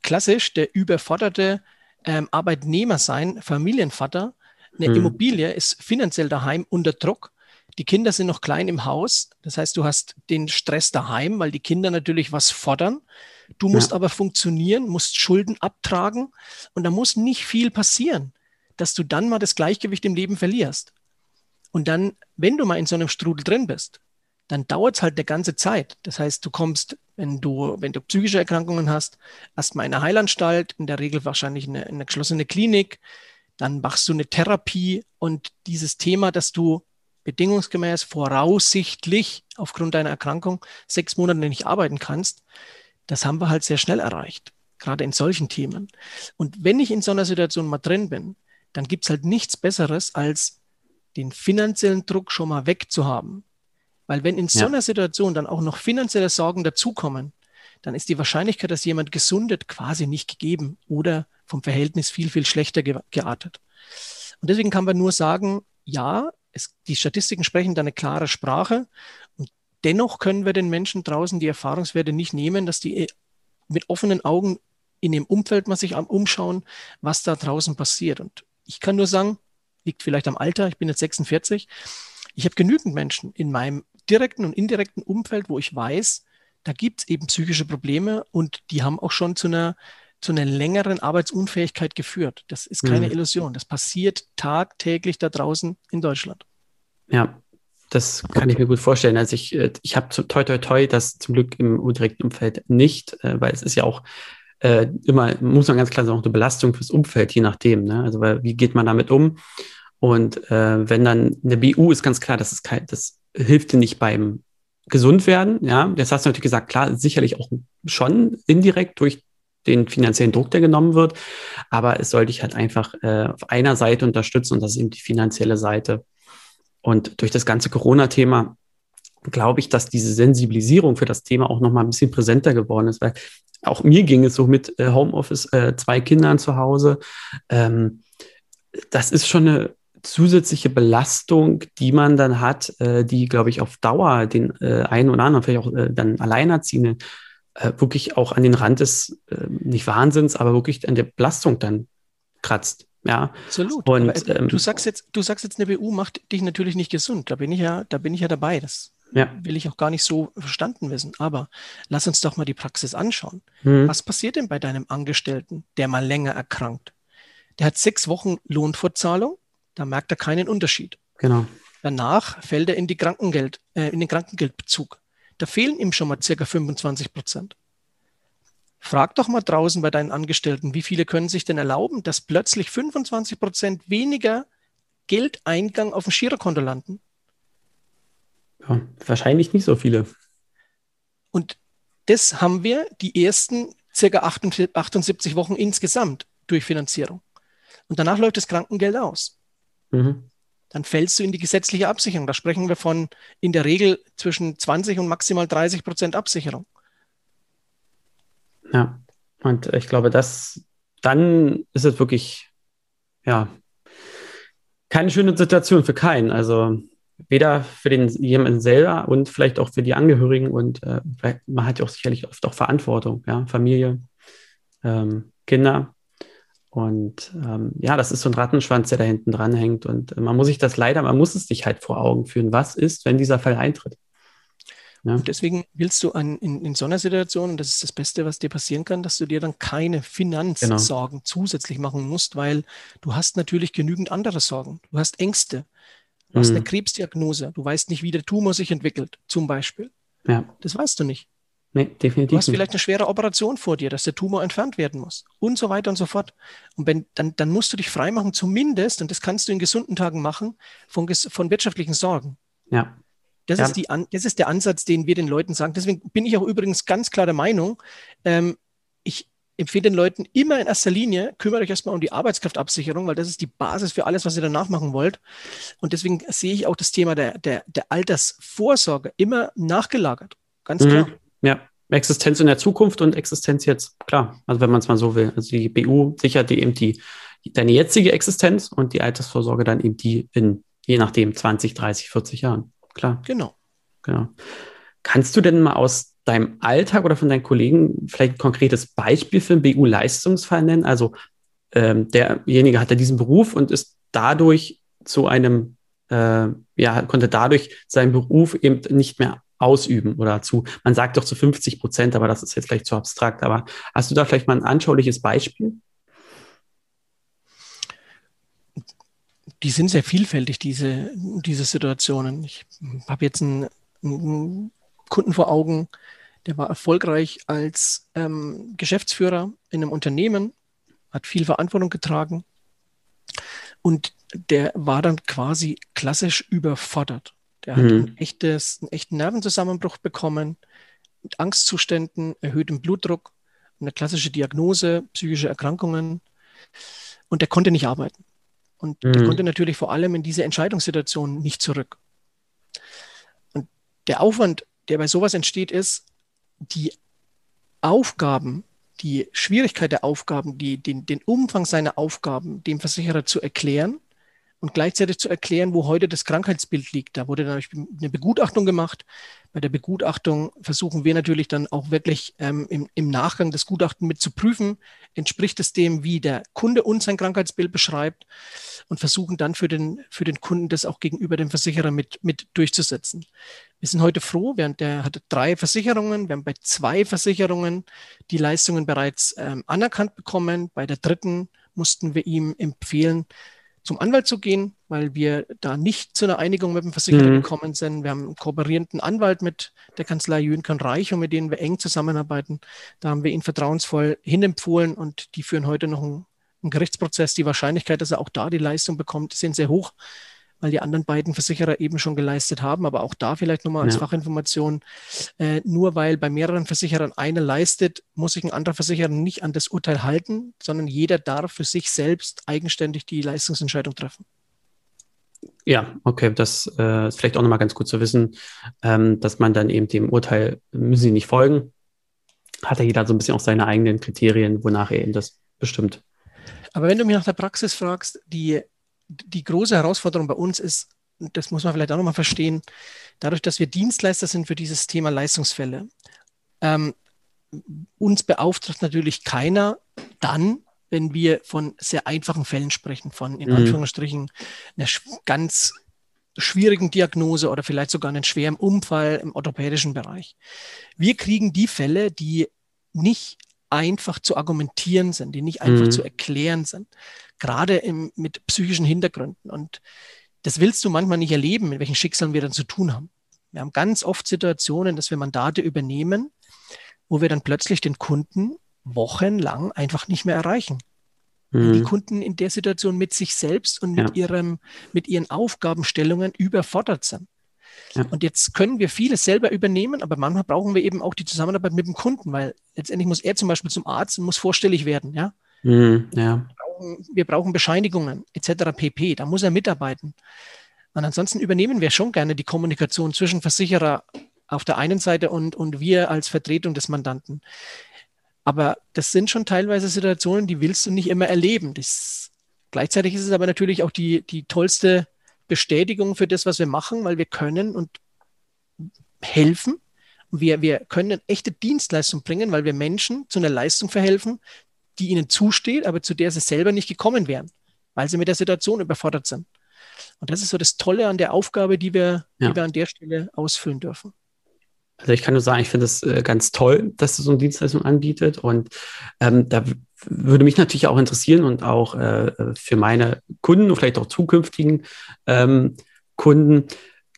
klassisch der überforderte ähm, Arbeitnehmer sein, Familienvater. Eine hm. Immobilie ist finanziell daheim unter Druck die Kinder sind noch klein im Haus. Das heißt, du hast den Stress daheim, weil die Kinder natürlich was fordern. Du musst ja. aber funktionieren, musst Schulden abtragen und da muss nicht viel passieren. dass du dann mal das Gleichgewicht im Leben verlierst. Und dann, wenn du mal in so einem Strudel drin bist, dann dauert es halt eine ganze Zeit. Das heißt, du kommst, wenn du, wenn du psychische Erkrankungen hast, erstmal in eine Heilanstalt, in der Regel wahrscheinlich in eine, in eine geschlossene Klinik, dann machst du eine Therapie und dieses Thema, dass du bedingungsgemäß voraussichtlich aufgrund deiner Erkrankung sechs Monate nicht arbeiten kannst, das haben wir halt sehr schnell erreicht, gerade in solchen Themen. Und wenn ich in so einer Situation mal drin bin, dann gibt es halt nichts Besseres, als den finanziellen Druck schon mal wegzuhaben. Weil wenn in so einer Situation dann auch noch finanzielle Sorgen dazukommen, dann ist die Wahrscheinlichkeit, dass jemand gesundet, quasi nicht gegeben oder vom Verhältnis viel, viel schlechter ge geartet. Und deswegen kann man nur sagen, ja, es, die Statistiken sprechen da eine klare Sprache. Und dennoch können wir den Menschen draußen die Erfahrungswerte nicht nehmen, dass die äh, mit offenen Augen in dem Umfeld mal sich umschauen, was da draußen passiert. Und ich kann nur sagen, liegt vielleicht am Alter, ich bin jetzt 46, ich habe genügend Menschen in meinem direkten und indirekten Umfeld, wo ich weiß, da gibt es eben psychische Probleme und die haben auch schon zu einer, zu einer längeren Arbeitsunfähigkeit geführt. Das ist keine mhm. Illusion. Das passiert tagtäglich da draußen in Deutschland. Ja, das kann ich mir gut vorstellen. Also ich, äh, ich habe toi toi toi das zum Glück im direkten Umfeld nicht, äh, weil es ist ja auch äh, immer, muss man ganz klar sagen, auch eine Belastung fürs Umfeld, je nachdem. Ne? Also weil, wie geht man damit um? Und äh, wenn dann eine BU ist ganz klar, das ist kein, das hilft dir nicht beim gesund werden. Ja, das hast du natürlich gesagt, klar, sicherlich auch schon indirekt durch den finanziellen Druck, der genommen wird. Aber es soll dich halt einfach äh, auf einer Seite unterstützen und das ist eben die finanzielle Seite. Und durch das ganze Corona-Thema glaube ich, dass diese Sensibilisierung für das Thema auch noch mal ein bisschen präsenter geworden ist, weil auch mir ging es so mit äh, Homeoffice, äh, zwei Kindern zu Hause. Ähm, das ist schon eine zusätzliche Belastung, die man dann hat, äh, die, glaube ich, auf Dauer den einen oder anderen, vielleicht auch dann Alleinerziehenden, wirklich auch an den Rand des, nicht Wahnsinns, aber wirklich an der Belastung dann kratzt. Ja, absolut. Und, äh, ähm, du sagst jetzt, du sagst jetzt, eine BU macht dich natürlich nicht gesund. Da bin ich ja, da bin ich ja dabei. Das ja. will ich auch gar nicht so verstanden wissen. Aber lass uns doch mal die Praxis anschauen. Mhm. Was passiert denn bei deinem Angestellten, der mal länger erkrankt? Der hat sechs Wochen Lohnfortzahlung da merkt er keinen Unterschied. Genau. Danach fällt er in, die Krankengeld, äh, in den Krankengeldbezug. Da fehlen ihm schon mal circa 25 Prozent. Frag doch mal draußen bei deinen Angestellten, wie viele können sich denn erlauben, dass plötzlich 25 Prozent weniger Geldeingang auf dem Girokonto landen? Ja, wahrscheinlich nicht so viele. Und das haben wir die ersten circa 78 Wochen insgesamt durch Finanzierung. Und danach läuft das Krankengeld aus. Mhm. Dann fällst du in die gesetzliche Absicherung. Da sprechen wir von in der Regel zwischen 20 und maximal 30 Prozent Absicherung. Ja, und ich glaube, das dann ist es wirklich, ja, keine schöne Situation für keinen. Also weder für den jemanden selber und vielleicht auch für die Angehörigen und äh, man hat ja auch sicherlich oft auch Verantwortung, ja, Familie, ähm, Kinder. Und ähm, ja, das ist so ein Rattenschwanz, der da hinten dran hängt. Und man muss sich das leider, man muss es sich halt vor Augen führen. Was ist, wenn dieser Fall eintritt? Ja. Und deswegen willst du an, in, in so einer Situation, und das ist das Beste, was dir passieren kann, dass du dir dann keine Finanzsorgen genau. zusätzlich machen musst, weil du hast natürlich genügend andere Sorgen. Du hast Ängste. Du mhm. hast eine Krebsdiagnose. Du weißt nicht, wie der Tumor sich entwickelt, zum Beispiel. Ja. Das weißt du nicht. Nee, definitiv. Du hast vielleicht eine schwere Operation vor dir, dass der Tumor entfernt werden muss und so weiter und so fort. Und wenn, dann, dann musst du dich freimachen, zumindest, und das kannst du in gesunden Tagen machen, von, von wirtschaftlichen Sorgen. Ja. Das, ja. Ist die, das ist der Ansatz, den wir den Leuten sagen. Deswegen bin ich auch übrigens ganz klar der Meinung, ähm, ich empfehle den Leuten immer in erster Linie, kümmert euch erstmal um die Arbeitskraftabsicherung, weil das ist die Basis für alles, was ihr danach machen wollt. Und deswegen sehe ich auch das Thema der, der, der Altersvorsorge immer nachgelagert. Ganz mhm. klar. Ja, Existenz in der Zukunft und Existenz jetzt, klar. Also wenn man es mal so will. Also die BU sichert dir eben die, deine jetzige Existenz und die Altersvorsorge dann eben die in, je nachdem, 20, 30, 40 Jahren. Klar. Genau. Genau. Kannst du denn mal aus deinem Alltag oder von deinen Kollegen vielleicht ein konkretes Beispiel für einen BU-Leistungsfall nennen? Also ähm, derjenige hatte diesen Beruf und ist dadurch zu einem, äh, ja, konnte dadurch seinen Beruf eben nicht mehr ausüben oder zu, man sagt doch zu 50 Prozent, aber das ist jetzt vielleicht zu abstrakt. Aber hast du da vielleicht mal ein anschauliches Beispiel? Die sind sehr vielfältig, diese, diese Situationen. Ich habe jetzt einen, einen, Kunden vor Augen, der war erfolgreich als ähm, Geschäftsführer in einem Unternehmen, hat viel Verantwortung getragen und der war dann quasi klassisch überfordert. Der hat mhm. ein echtes, einen echten Nervenzusammenbruch bekommen, mit Angstzuständen, erhöhtem Blutdruck, eine klassische Diagnose, psychische Erkrankungen und der konnte nicht arbeiten. Und mhm. der konnte natürlich vor allem in diese Entscheidungssituation nicht zurück. Und der Aufwand, der bei sowas entsteht, ist, die Aufgaben, die Schwierigkeit der Aufgaben, die, den, den Umfang seiner Aufgaben dem Versicherer zu erklären und gleichzeitig zu erklären, wo heute das Krankheitsbild liegt. Da wurde dann eine Begutachtung gemacht. Bei der Begutachtung versuchen wir natürlich dann auch wirklich ähm, im, im, Nachgang das Gutachten mit zu prüfen. Entspricht es dem, wie der Kunde uns sein Krankheitsbild beschreibt und versuchen dann für den, für den Kunden das auch gegenüber dem Versicherer mit, mit durchzusetzen. Wir sind heute froh, während der hatte drei Versicherungen. Wir haben bei zwei Versicherungen die Leistungen bereits ähm, anerkannt bekommen. Bei der dritten mussten wir ihm empfehlen, zum Anwalt zu gehen, weil wir da nicht zu einer Einigung mit dem Versicherer mhm. gekommen sind. Wir haben einen kooperierenden Anwalt mit der Kanzlei Jünkan Reich und mit denen wir eng zusammenarbeiten. Da haben wir ihn vertrauensvoll hinempfohlen und die führen heute noch einen, einen Gerichtsprozess. Die Wahrscheinlichkeit, dass er auch da die Leistung bekommt, sind sehr hoch weil die anderen beiden Versicherer eben schon geleistet haben. Aber auch da vielleicht nochmal als ja. Fachinformation, äh, nur weil bei mehreren Versicherern einer leistet, muss sich ein anderer Versicherer nicht an das Urteil halten, sondern jeder darf für sich selbst eigenständig die Leistungsentscheidung treffen. Ja, okay, das äh, ist vielleicht auch nochmal ganz gut zu wissen, ähm, dass man dann eben dem Urteil, müssen sie nicht folgen, hat ja jeder so ein bisschen auch seine eigenen Kriterien, wonach er eben das bestimmt. Aber wenn du mich nach der Praxis fragst, die die große Herausforderung bei uns ist, das muss man vielleicht auch nochmal verstehen, dadurch, dass wir Dienstleister sind für dieses Thema Leistungsfälle, ähm, uns beauftragt natürlich keiner dann, wenn wir von sehr einfachen Fällen sprechen, von in mhm. Anführungsstrichen einer ganz schwierigen Diagnose oder vielleicht sogar einen schweren Unfall im orthopädischen Bereich. Wir kriegen die Fälle, die nicht einfach zu argumentieren sind, die nicht einfach mhm. zu erklären sind gerade im, mit psychischen Hintergründen. Und das willst du manchmal nicht erleben, mit welchen Schicksalen wir dann zu tun haben. Wir haben ganz oft Situationen, dass wir Mandate übernehmen, wo wir dann plötzlich den Kunden wochenlang einfach nicht mehr erreichen. Mhm. Die Kunden in der Situation mit sich selbst und mit, ja. ihrem, mit ihren Aufgabenstellungen überfordert sind. Ja. Und jetzt können wir vieles selber übernehmen, aber manchmal brauchen wir eben auch die Zusammenarbeit mit dem Kunden, weil letztendlich muss er zum Beispiel zum Arzt und muss vorstellig werden. Ja? Mhm, ja brauchen, wir brauchen Bescheinigungen etc. pp. Da muss er mitarbeiten. Und ansonsten übernehmen wir schon gerne die Kommunikation zwischen Versicherer auf der einen Seite und, und wir als Vertretung des Mandanten. Aber das sind schon teilweise Situationen, die willst du nicht immer erleben. Das, gleichzeitig ist es aber natürlich auch die, die tollste Bestätigung für das, was wir machen, weil wir können und helfen. Wir, wir können eine echte Dienstleistung bringen, weil wir Menschen zu einer Leistung verhelfen, die ihnen zusteht, aber zu der sie selber nicht gekommen wären, weil sie mit der Situation überfordert sind. Und das ist so das Tolle an der Aufgabe, die wir, ja. die wir an der Stelle ausfüllen dürfen. Also ich kann nur sagen, ich finde es äh, ganz toll, dass es so eine Dienstleistung anbietet. Und ähm, da würde mich natürlich auch interessieren und auch äh, für meine Kunden und vielleicht auch zukünftigen ähm, Kunden,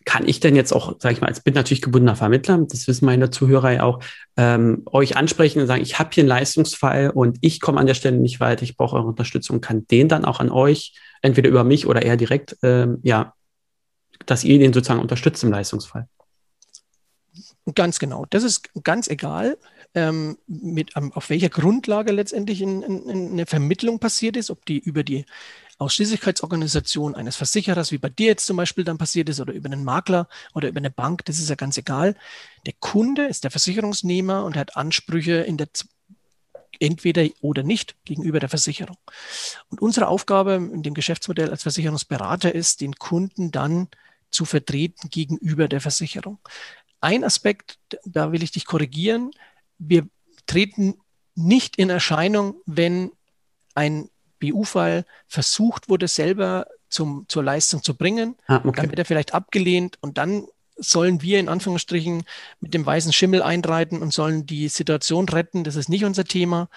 kann ich denn jetzt auch, sage ich mal, als bin natürlich gebundener Vermittler, das wissen meine Zuhörer ja auch, ähm, euch ansprechen und sagen, ich habe hier einen Leistungsfall und ich komme an der Stelle nicht weiter, ich brauche eure Unterstützung, kann den dann auch an euch, entweder über mich oder eher direkt, ähm, ja, dass ihr den sozusagen unterstützt im Leistungsfall. Ganz genau. Das ist ganz egal, ähm, mit, um, auf welcher Grundlage letztendlich in, in, in eine Vermittlung passiert ist, ob die über die Ausschließlichkeitsorganisation eines Versicherers, wie bei dir jetzt zum Beispiel dann passiert ist, oder über einen Makler oder über eine Bank, das ist ja ganz egal. Der Kunde ist der Versicherungsnehmer und hat Ansprüche in der entweder oder nicht gegenüber der Versicherung. Und unsere Aufgabe in dem Geschäftsmodell als Versicherungsberater ist, den Kunden dann zu vertreten gegenüber der Versicherung. Ein Aspekt, da will ich dich korrigieren, wir treten nicht in Erscheinung, wenn ein BU-Fall versucht wurde, selber zum, zur Leistung zu bringen. Ah, okay. Dann wird er vielleicht abgelehnt und dann sollen wir in Anführungsstrichen mit dem weißen Schimmel einreiten und sollen die Situation retten. Das ist nicht unser Thema,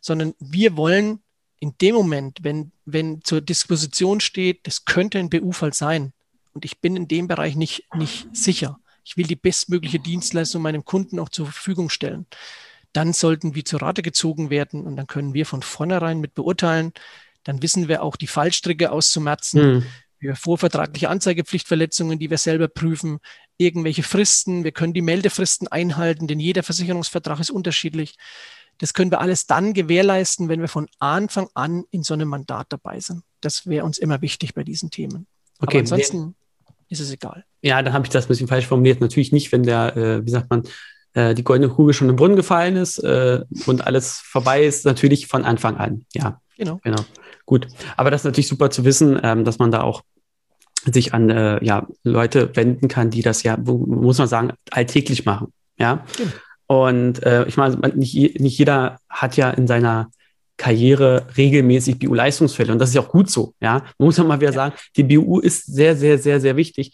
sondern wir wollen in dem Moment, wenn, wenn zur Disposition steht, das könnte ein BU-Fall sein und ich bin in dem Bereich nicht, nicht sicher, ich will die bestmögliche Dienstleistung meinem Kunden auch zur Verfügung stellen, dann sollten wir zur Rate gezogen werden und dann können wir von vornherein mit beurteilen. Dann wissen wir auch die Fallstricke auszumerzen. Mhm. Für vorvertragliche Anzeigepflichtverletzungen, die wir selber prüfen, irgendwelche Fristen. Wir können die Meldefristen einhalten, denn jeder Versicherungsvertrag ist unterschiedlich. Das können wir alles dann gewährleisten, wenn wir von Anfang an in so einem Mandat dabei sind. Das wäre uns immer wichtig bei diesen Themen. Okay, Aber ansonsten ist es egal. Ja, dann habe ich das ein bisschen falsch formuliert. Natürlich nicht, wenn der, äh, wie sagt man, äh, die goldene Kugel schon im Brunnen gefallen ist äh, und alles vorbei ist, natürlich von Anfang an. Ja, genau. genau. Gut. Aber das ist natürlich super zu wissen, ähm, dass man da auch sich an äh, ja, Leute wenden kann, die das ja, muss man sagen, alltäglich machen. Ja. Genau. Und äh, ich meine, nicht, nicht jeder hat ja in seiner Karriere regelmäßig BU-Leistungsfälle. Und das ist ja auch gut so. Ja, man muss ja mal wieder sagen, die BU ist sehr, sehr, sehr, sehr wichtig.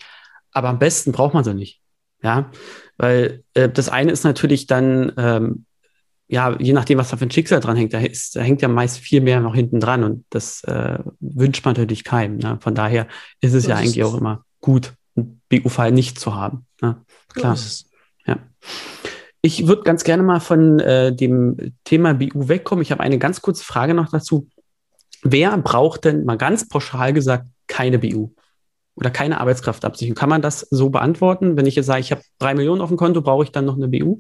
Aber am besten braucht man sie nicht. Ja, weil äh, das eine ist natürlich dann, ähm, ja, je nachdem, was da für ein Schicksal dran hängt, da, ist, da hängt ja meist viel mehr noch hinten dran und das äh, wünscht man natürlich keinem. Ne? Von daher ist es das ja ist eigentlich es. auch immer gut, einen BU-Fall nicht zu haben. Ne? Klar. Ja. Ich würde ganz gerne mal von äh, dem Thema BU wegkommen. Ich habe eine ganz kurze Frage noch dazu. Wer braucht denn mal ganz pauschal gesagt keine BU oder keine Arbeitskraftabsicherung? Kann man das so beantworten? Wenn ich jetzt sage, ich habe drei Millionen auf dem Konto, brauche ich dann noch eine BU?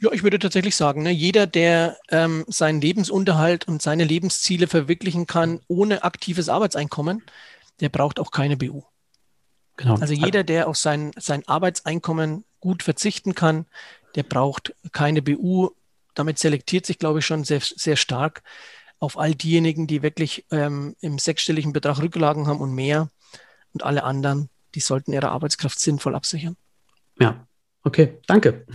Ja, ich würde tatsächlich sagen, ne, jeder, der ähm, seinen Lebensunterhalt und seine Lebensziele verwirklichen kann ohne aktives Arbeitseinkommen, der braucht auch keine BU. Genau. Also jeder, der auf sein, sein Arbeitseinkommen gut verzichten kann, der braucht keine BU. Damit selektiert sich, glaube ich, schon sehr, sehr stark auf all diejenigen, die wirklich ähm, im sechsstelligen Betrag Rücklagen haben und mehr. Und alle anderen, die sollten ihre Arbeitskraft sinnvoll absichern. Ja, okay, danke.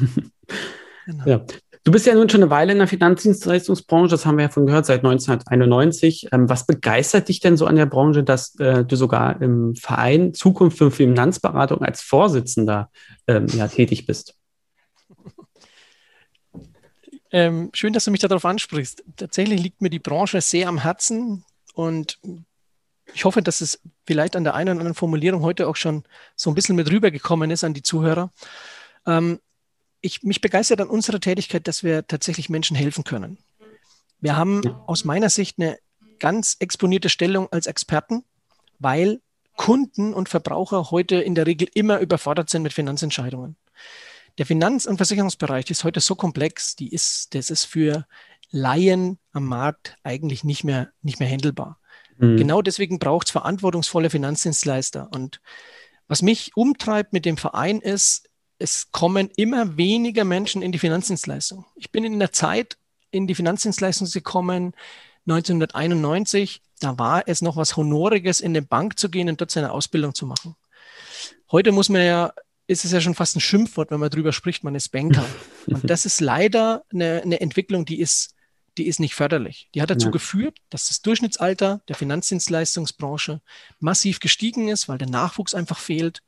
Genau. Ja. Du bist ja nun schon eine Weile in der Finanzdienstleistungsbranche, das haben wir ja von gehört, seit 1991. Ähm, was begeistert dich denn so an der Branche, dass äh, du sogar im Verein Zukunft für Finanzberatung als Vorsitzender ähm, ja, tätig bist? Ähm, schön, dass du mich darauf ansprichst. Tatsächlich liegt mir die Branche sehr am Herzen und ich hoffe, dass es vielleicht an der einen oder anderen Formulierung heute auch schon so ein bisschen mit rübergekommen ist an die Zuhörer. Ähm, ich, mich begeistert an unserer Tätigkeit, dass wir tatsächlich Menschen helfen können. Wir haben aus meiner Sicht eine ganz exponierte Stellung als Experten, weil Kunden und Verbraucher heute in der Regel immer überfordert sind mit Finanzentscheidungen. Der Finanz- und Versicherungsbereich ist heute so komplex, die ist, das ist für Laien am Markt eigentlich nicht mehr, nicht mehr handelbar. Mhm. Genau deswegen braucht es verantwortungsvolle Finanzdienstleister. Und was mich umtreibt mit dem Verein ist, es kommen immer weniger Menschen in die Finanzdienstleistung. Ich bin in der Zeit in die Finanzdienstleistung gekommen, 1991. Da war es noch was Honoriges, in eine Bank zu gehen und dort seine Ausbildung zu machen. Heute muss man ja ist es ja schon fast ein Schimpfwort, wenn man drüber spricht, man ist Banker. Und das ist leider eine, eine Entwicklung, die ist, die ist nicht förderlich. Die hat dazu ja. geführt, dass das Durchschnittsalter der Finanzdienstleistungsbranche massiv gestiegen ist, weil der Nachwuchs einfach fehlt.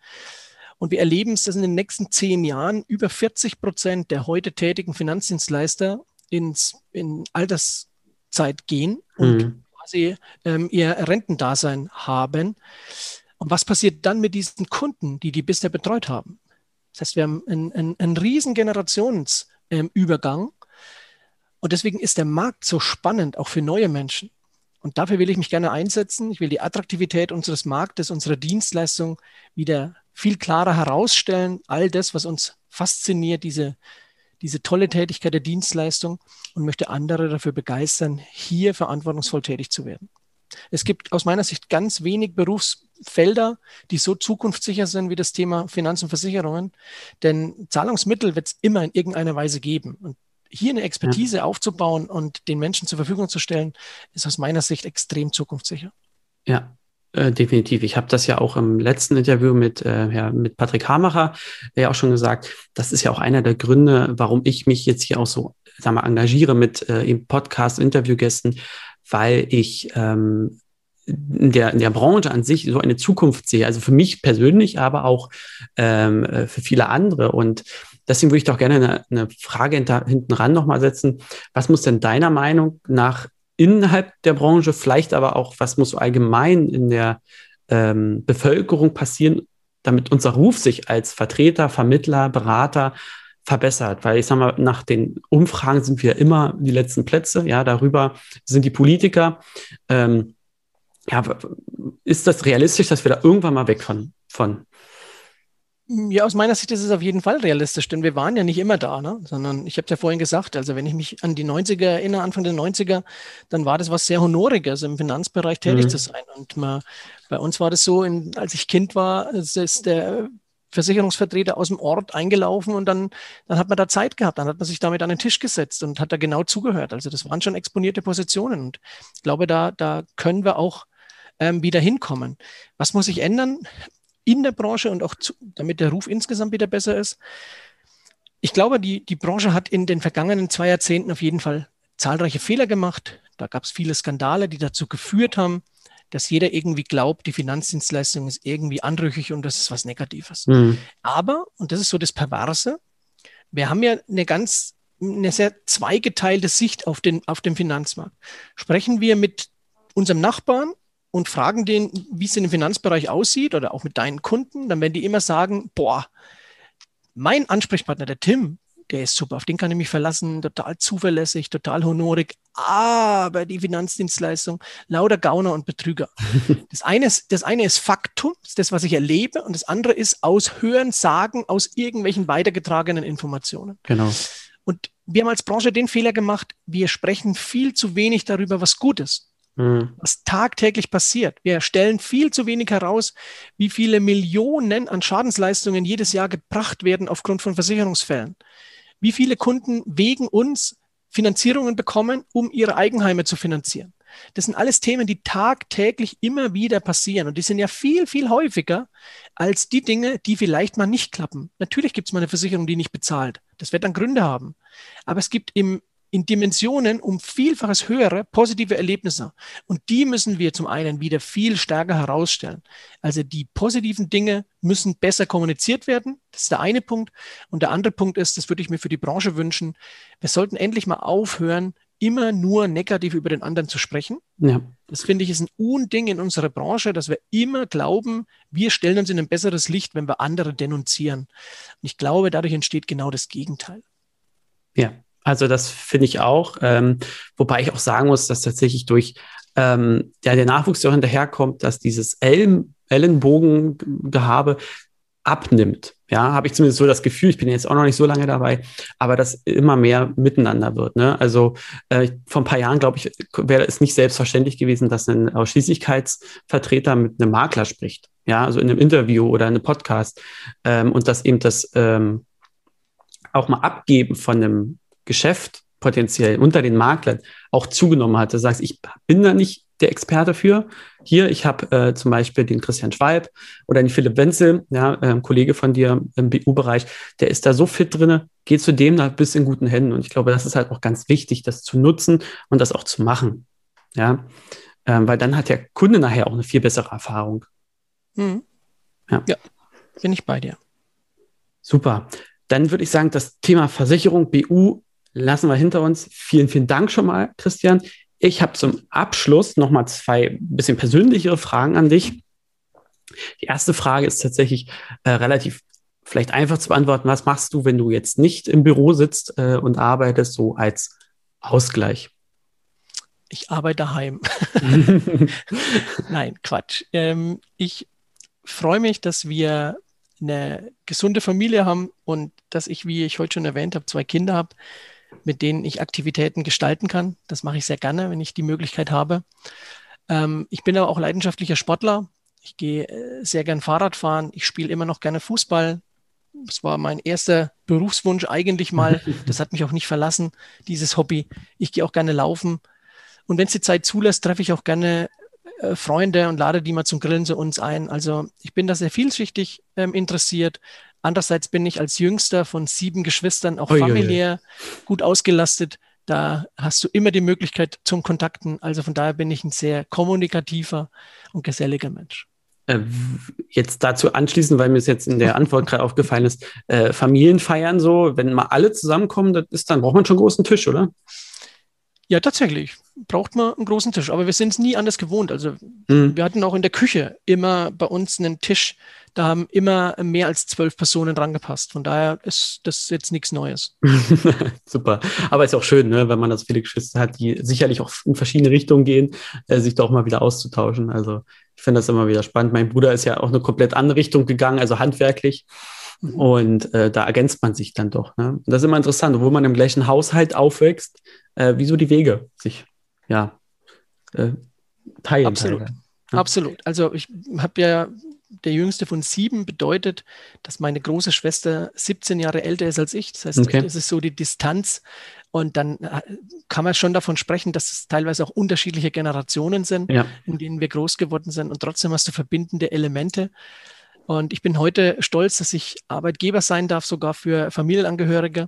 Und wir erleben es, dass in den nächsten zehn Jahren über 40 Prozent der heute tätigen Finanzdienstleister ins, in Alterszeit gehen und mhm. quasi ähm, ihr Rentendasein haben. Und was passiert dann mit diesen Kunden, die die bisher betreut haben? Das heißt, wir haben einen, einen, einen riesen Generationsübergang. Und deswegen ist der Markt so spannend, auch für neue Menschen. Und dafür will ich mich gerne einsetzen. Ich will die Attraktivität unseres Marktes, unserer Dienstleistung wieder viel klarer herausstellen. All das, was uns fasziniert, diese, diese tolle Tätigkeit der Dienstleistung und möchte andere dafür begeistern, hier verantwortungsvoll tätig zu werden. Es gibt aus meiner Sicht ganz wenig Berufsfelder, die so zukunftssicher sind wie das Thema Finanz- und Versicherungen. Denn Zahlungsmittel wird es immer in irgendeiner Weise geben. Und hier eine Expertise ja. aufzubauen und den Menschen zur Verfügung zu stellen, ist aus meiner Sicht extrem zukunftssicher. Ja, äh, definitiv. Ich habe das ja auch im letzten Interview mit, äh, ja, mit Patrick Hamacher ja auch schon gesagt. Das ist ja auch einer der Gründe, warum ich mich jetzt hier auch so sag mal, engagiere mit äh, im Podcast, Interviewgästen, weil ich ähm, der, in der Branche an sich so eine Zukunft sehe. Also für mich persönlich, aber auch ähm, äh, für viele andere. Und deswegen würde ich doch gerne eine, eine Frage hinter, hinten ran nochmal setzen. Was muss denn deiner Meinung nach innerhalb der Branche, vielleicht aber auch, was muss allgemein in der ähm, Bevölkerung passieren, damit unser Ruf sich als Vertreter, Vermittler, Berater verbessert, weil ich sage mal, nach den Umfragen sind wir immer die letzten Plätze, ja, darüber sind die Politiker. Ähm, ja, ist das realistisch, dass wir da irgendwann mal weg von, von ja, aus meiner Sicht ist es auf jeden Fall realistisch, denn wir waren ja nicht immer da, ne? sondern ich habe es ja vorhin gesagt, also wenn ich mich an die 90er erinnere, Anfang der 90er, dann war das was sehr Honoriges, im Finanzbereich tätig mhm. zu sein. Und man, bei uns war das so, in, als ich Kind war, ist der Versicherungsvertreter aus dem Ort eingelaufen und dann, dann hat man da Zeit gehabt, dann hat man sich damit an den Tisch gesetzt und hat da genau zugehört. Also das waren schon exponierte Positionen und ich glaube, da, da können wir auch ähm, wieder hinkommen. Was muss sich ändern? in der Branche und auch zu, damit der Ruf insgesamt wieder besser ist. Ich glaube, die, die Branche hat in den vergangenen zwei Jahrzehnten auf jeden Fall zahlreiche Fehler gemacht. Da gab es viele Skandale, die dazu geführt haben, dass jeder irgendwie glaubt, die Finanzdienstleistung ist irgendwie anrüchig und das ist was Negatives. Mhm. Aber, und das ist so das Perverse, wir haben ja eine ganz, eine sehr zweigeteilte Sicht auf den, auf den Finanzmarkt. Sprechen wir mit unserem Nachbarn, und fragen den, wie es in dem Finanzbereich aussieht oder auch mit deinen Kunden, dann werden die immer sagen, boah, mein Ansprechpartner, der Tim, der ist super, auf den kann ich mich verlassen, total zuverlässig, total honorig, aber die Finanzdienstleistung, lauter Gauner und Betrüger. Das eine ist, das eine ist Faktum, das, ist das, was ich erlebe, und das andere ist aus Hören, Sagen, aus irgendwelchen weitergetragenen Informationen. Genau. Und wir haben als Branche den Fehler gemacht, wir sprechen viel zu wenig darüber, was gut ist mhm. was tagtäglich passiert. Wir stellen viel zu wenig heraus, wie viele Millionen an Schadensleistungen jedes Jahr gebracht werden aufgrund von Versicherungsfällen. Wie viele Kunden wegen uns Finanzierungen bekommen, um ihre Eigenheime zu finanzieren. Das sind alles Themen, die tagtäglich immer wieder passieren. Und die sind ja viel, viel häufiger als die Dinge, die vielleicht mal nicht klappen. Natürlich gibt es mal eine Versicherung, die nicht bezahlt. Das wird dann Gründe haben. Aber es gibt im in Dimensionen um Vielfaches höhere positive Erlebnisse. Und die müssen wir zum einen wieder viel stärker herausstellen. Also die positiven Dinge müssen besser kommuniziert werden. Das ist der eine Punkt. Und der andere Punkt ist, das würde ich mir für die Branche wünschen, wir sollten endlich mal aufhören, immer nur negativ über den anderen zu sprechen. Ja. Das finde ich ist ein Unding in unserer Branche, dass wir immer glauben, wir stellen uns in ein besseres Licht, wenn wir andere denunzieren. Und ich glaube, dadurch entsteht genau das Gegenteil. Ja, also das finde ich auch. Ähm, wobei ich auch sagen muss, dass tatsächlich durch ähm, ja, der Nachwuchs, der hinterherkommt, dass dieses Ellen, Ellenbogengehabe abnimmt. Ja, habe ich zumindest so das Gefühl, ich bin jetzt auch noch nicht so lange dabei, aber dass immer mehr miteinander wird. Ne? Also äh, vor ein paar Jahren, glaube ich, wäre es nicht selbstverständlich gewesen, dass ein Ausschließlichkeitsvertreter mit einem Makler spricht. Ja, also in einem Interview oder in einem Podcast ähm, und dass eben das ähm, auch mal abgeben von einem Geschäft potenziell unter den Maklern auch zugenommen hat. Du sagst, ich bin da nicht der Experte für. Hier, ich habe äh, zum Beispiel den Christian Schwalb oder den Philipp Wenzel, ja, äh, Kollege von dir im BU-Bereich, der ist da so fit drin, geh zu dem, da bist in guten Händen. Und ich glaube, das ist halt auch ganz wichtig, das zu nutzen und das auch zu machen. Ja, ähm, weil dann hat der Kunde nachher auch eine viel bessere Erfahrung. Mhm. Ja. ja, bin ich bei dir. Super. Dann würde ich sagen, das Thema Versicherung, BU lassen wir hinter uns. Vielen, vielen Dank schon mal, Christian. Ich habe zum Abschluss noch mal zwei bisschen persönlichere Fragen an dich. Die erste Frage ist tatsächlich äh, relativ vielleicht einfach zu beantworten. Was machst du, wenn du jetzt nicht im Büro sitzt äh, und arbeitest, so als Ausgleich? Ich arbeite daheim. Nein, Quatsch. Ähm, ich freue mich, dass wir eine gesunde Familie haben und dass ich, wie ich heute schon erwähnt habe, zwei Kinder habe mit denen ich Aktivitäten gestalten kann. Das mache ich sehr gerne, wenn ich die Möglichkeit habe. Ähm, ich bin aber auch leidenschaftlicher Sportler. Ich gehe äh, sehr gern Fahrrad fahren. Ich spiele immer noch gerne Fußball. Das war mein erster Berufswunsch eigentlich mal. Das hat mich auch nicht verlassen, dieses Hobby. Ich gehe auch gerne laufen. Und wenn es die Zeit zulässt, treffe ich auch gerne äh, Freunde und lade die mal zum Grillen zu uns ein. Also ich bin da sehr vielschichtig ähm, interessiert. Andererseits bin ich als jüngster von sieben Geschwistern auch familiär gut ausgelastet. Da hast du immer die Möglichkeit zum Kontakten. Also von daher bin ich ein sehr kommunikativer und geselliger Mensch. Äh, jetzt dazu anschließen, weil mir es jetzt in der Antwort gerade aufgefallen ist, äh, Familienfeiern so, wenn mal alle zusammenkommen, das ist dann braucht man schon einen großen Tisch, oder? Ja, tatsächlich. Braucht man einen großen Tisch. Aber wir sind es nie anders gewohnt. Also mhm. wir hatten auch in der Küche immer bei uns einen Tisch, da haben immer mehr als zwölf Personen dran gepasst. Von daher ist das jetzt nichts Neues. Super. Aber ist auch schön, ne, wenn man das viele Geschwister hat, die sicherlich auch in verschiedene Richtungen gehen, äh, sich doch mal wieder auszutauschen. Also ich finde das immer wieder spannend. Mein Bruder ist ja auch eine komplett andere Richtung gegangen, also handwerklich. Mhm. Und äh, da ergänzt man sich dann doch. Ne? Und das ist immer interessant, obwohl man im gleichen Haushalt aufwächst, äh, wieso die Wege sich ja äh, teilen. Absolut. Teilen. Ja. Absolut. Also ich habe ja der jüngste von sieben bedeutet, dass meine große Schwester 17 Jahre älter ist als ich. Das heißt, okay. das ist so die Distanz. Und dann äh, kann man schon davon sprechen, dass es teilweise auch unterschiedliche Generationen sind, ja. in denen wir groß geworden sind. Und trotzdem hast du verbindende Elemente. Und ich bin heute stolz, dass ich Arbeitgeber sein darf, sogar für Familienangehörige.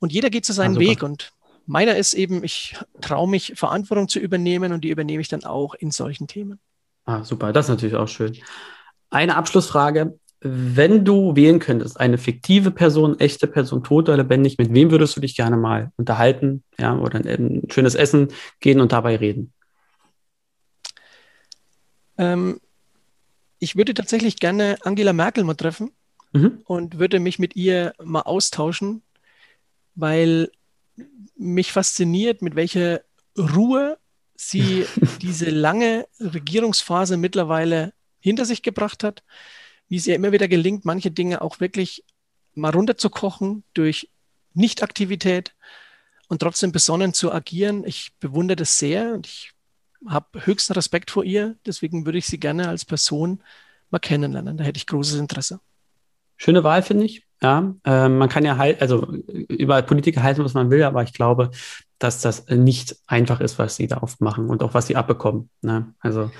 Und jeder geht zu seinem ah, Weg. Und meiner ist eben, ich traue mich, Verantwortung zu übernehmen und die übernehme ich dann auch in solchen Themen. Ah, super. Das ist natürlich auch schön. Eine Abschlussfrage. Wenn du wählen könntest, eine fiktive Person, echte Person, tot oder lebendig, mit wem würdest du dich gerne mal unterhalten, ja, oder ein, schönes Essen gehen und dabei reden? Ähm, ich würde tatsächlich gerne Angela Merkel mal treffen mhm. und würde mich mit ihr mal austauschen, weil mich fasziniert, mit welcher Ruhe sie diese lange Regierungsphase mittlerweile hinter sich gebracht hat, wie es ihr immer wieder gelingt, manche Dinge auch wirklich mal runterzukochen durch Nichtaktivität und trotzdem besonnen zu agieren. Ich bewundere das sehr und ich habe höchsten Respekt vor ihr. Deswegen würde ich sie gerne als Person mal kennenlernen. Da hätte ich großes Interesse. Schöne Wahl, finde ich. Ja, äh, man kann ja halt, also über Politiker halten, was man will, aber ich glaube, dass das nicht einfach ist, was sie da oft machen und auch was sie abbekommen. Ne? Also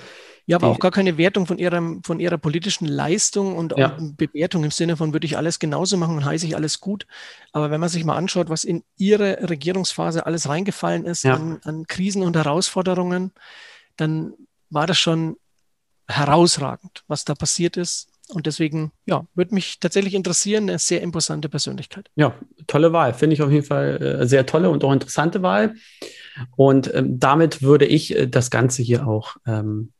ja, aber auch gar keine Wertung von ihrer, von ihrer politischen Leistung und ja. Bewertung im Sinne von, würde ich alles genauso machen und heiße ich alles gut. Aber wenn man sich mal anschaut, was in ihre Regierungsphase alles reingefallen ist ja. an, an Krisen und Herausforderungen, dann war das schon herausragend, was da passiert ist. Und deswegen, ja, würde mich tatsächlich interessieren, eine sehr imposante Persönlichkeit. Ja, tolle Wahl. Finde ich auf jeden Fall äh, sehr tolle und auch interessante Wahl. Und ähm, damit würde ich äh, das Ganze hier auch ähm,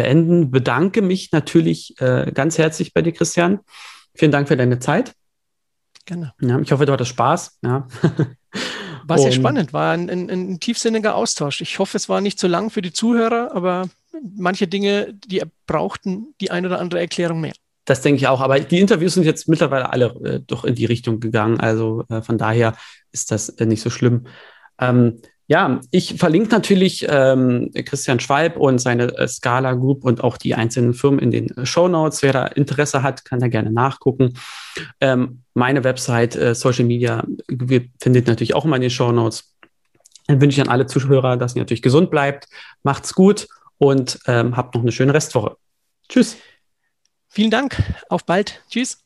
beenden. Bedanke mich natürlich äh, ganz herzlich bei dir, Christian. Vielen Dank für deine Zeit. Gerne. Ja, ich hoffe, du hattest Spaß. Ja. War sehr spannend, war ein, ein, ein, tiefsinniger Austausch. Ich hoffe, es war nicht zu lang für die Zuhörer, aber manche Dinge, die brauchten die eine oder andere Erklärung mehr. Das denke ich auch. Aber die Interviews sind jetzt mittlerweile alle äh, doch in die Richtung gegangen. Also äh, von daher ist das äh, nicht so schlimm. Ähm, ja, ich verlinke natürlich ähm, Christian Schwalb und seine äh, Scala Group und auch die einzelnen Firmen in den äh, Show Notes. Wer da Interesse hat, kann da gerne nachgucken. Ähm, meine Website, äh, Social Media, findet natürlich auch immer in den Show Notes. Dann wünsche ich an alle Zuhörer, dass ihr natürlich gesund bleibt. Macht's gut und ähm, habt noch eine schöne Restwoche. Tschüss. Vielen Dank. Auf bald. Tschüss.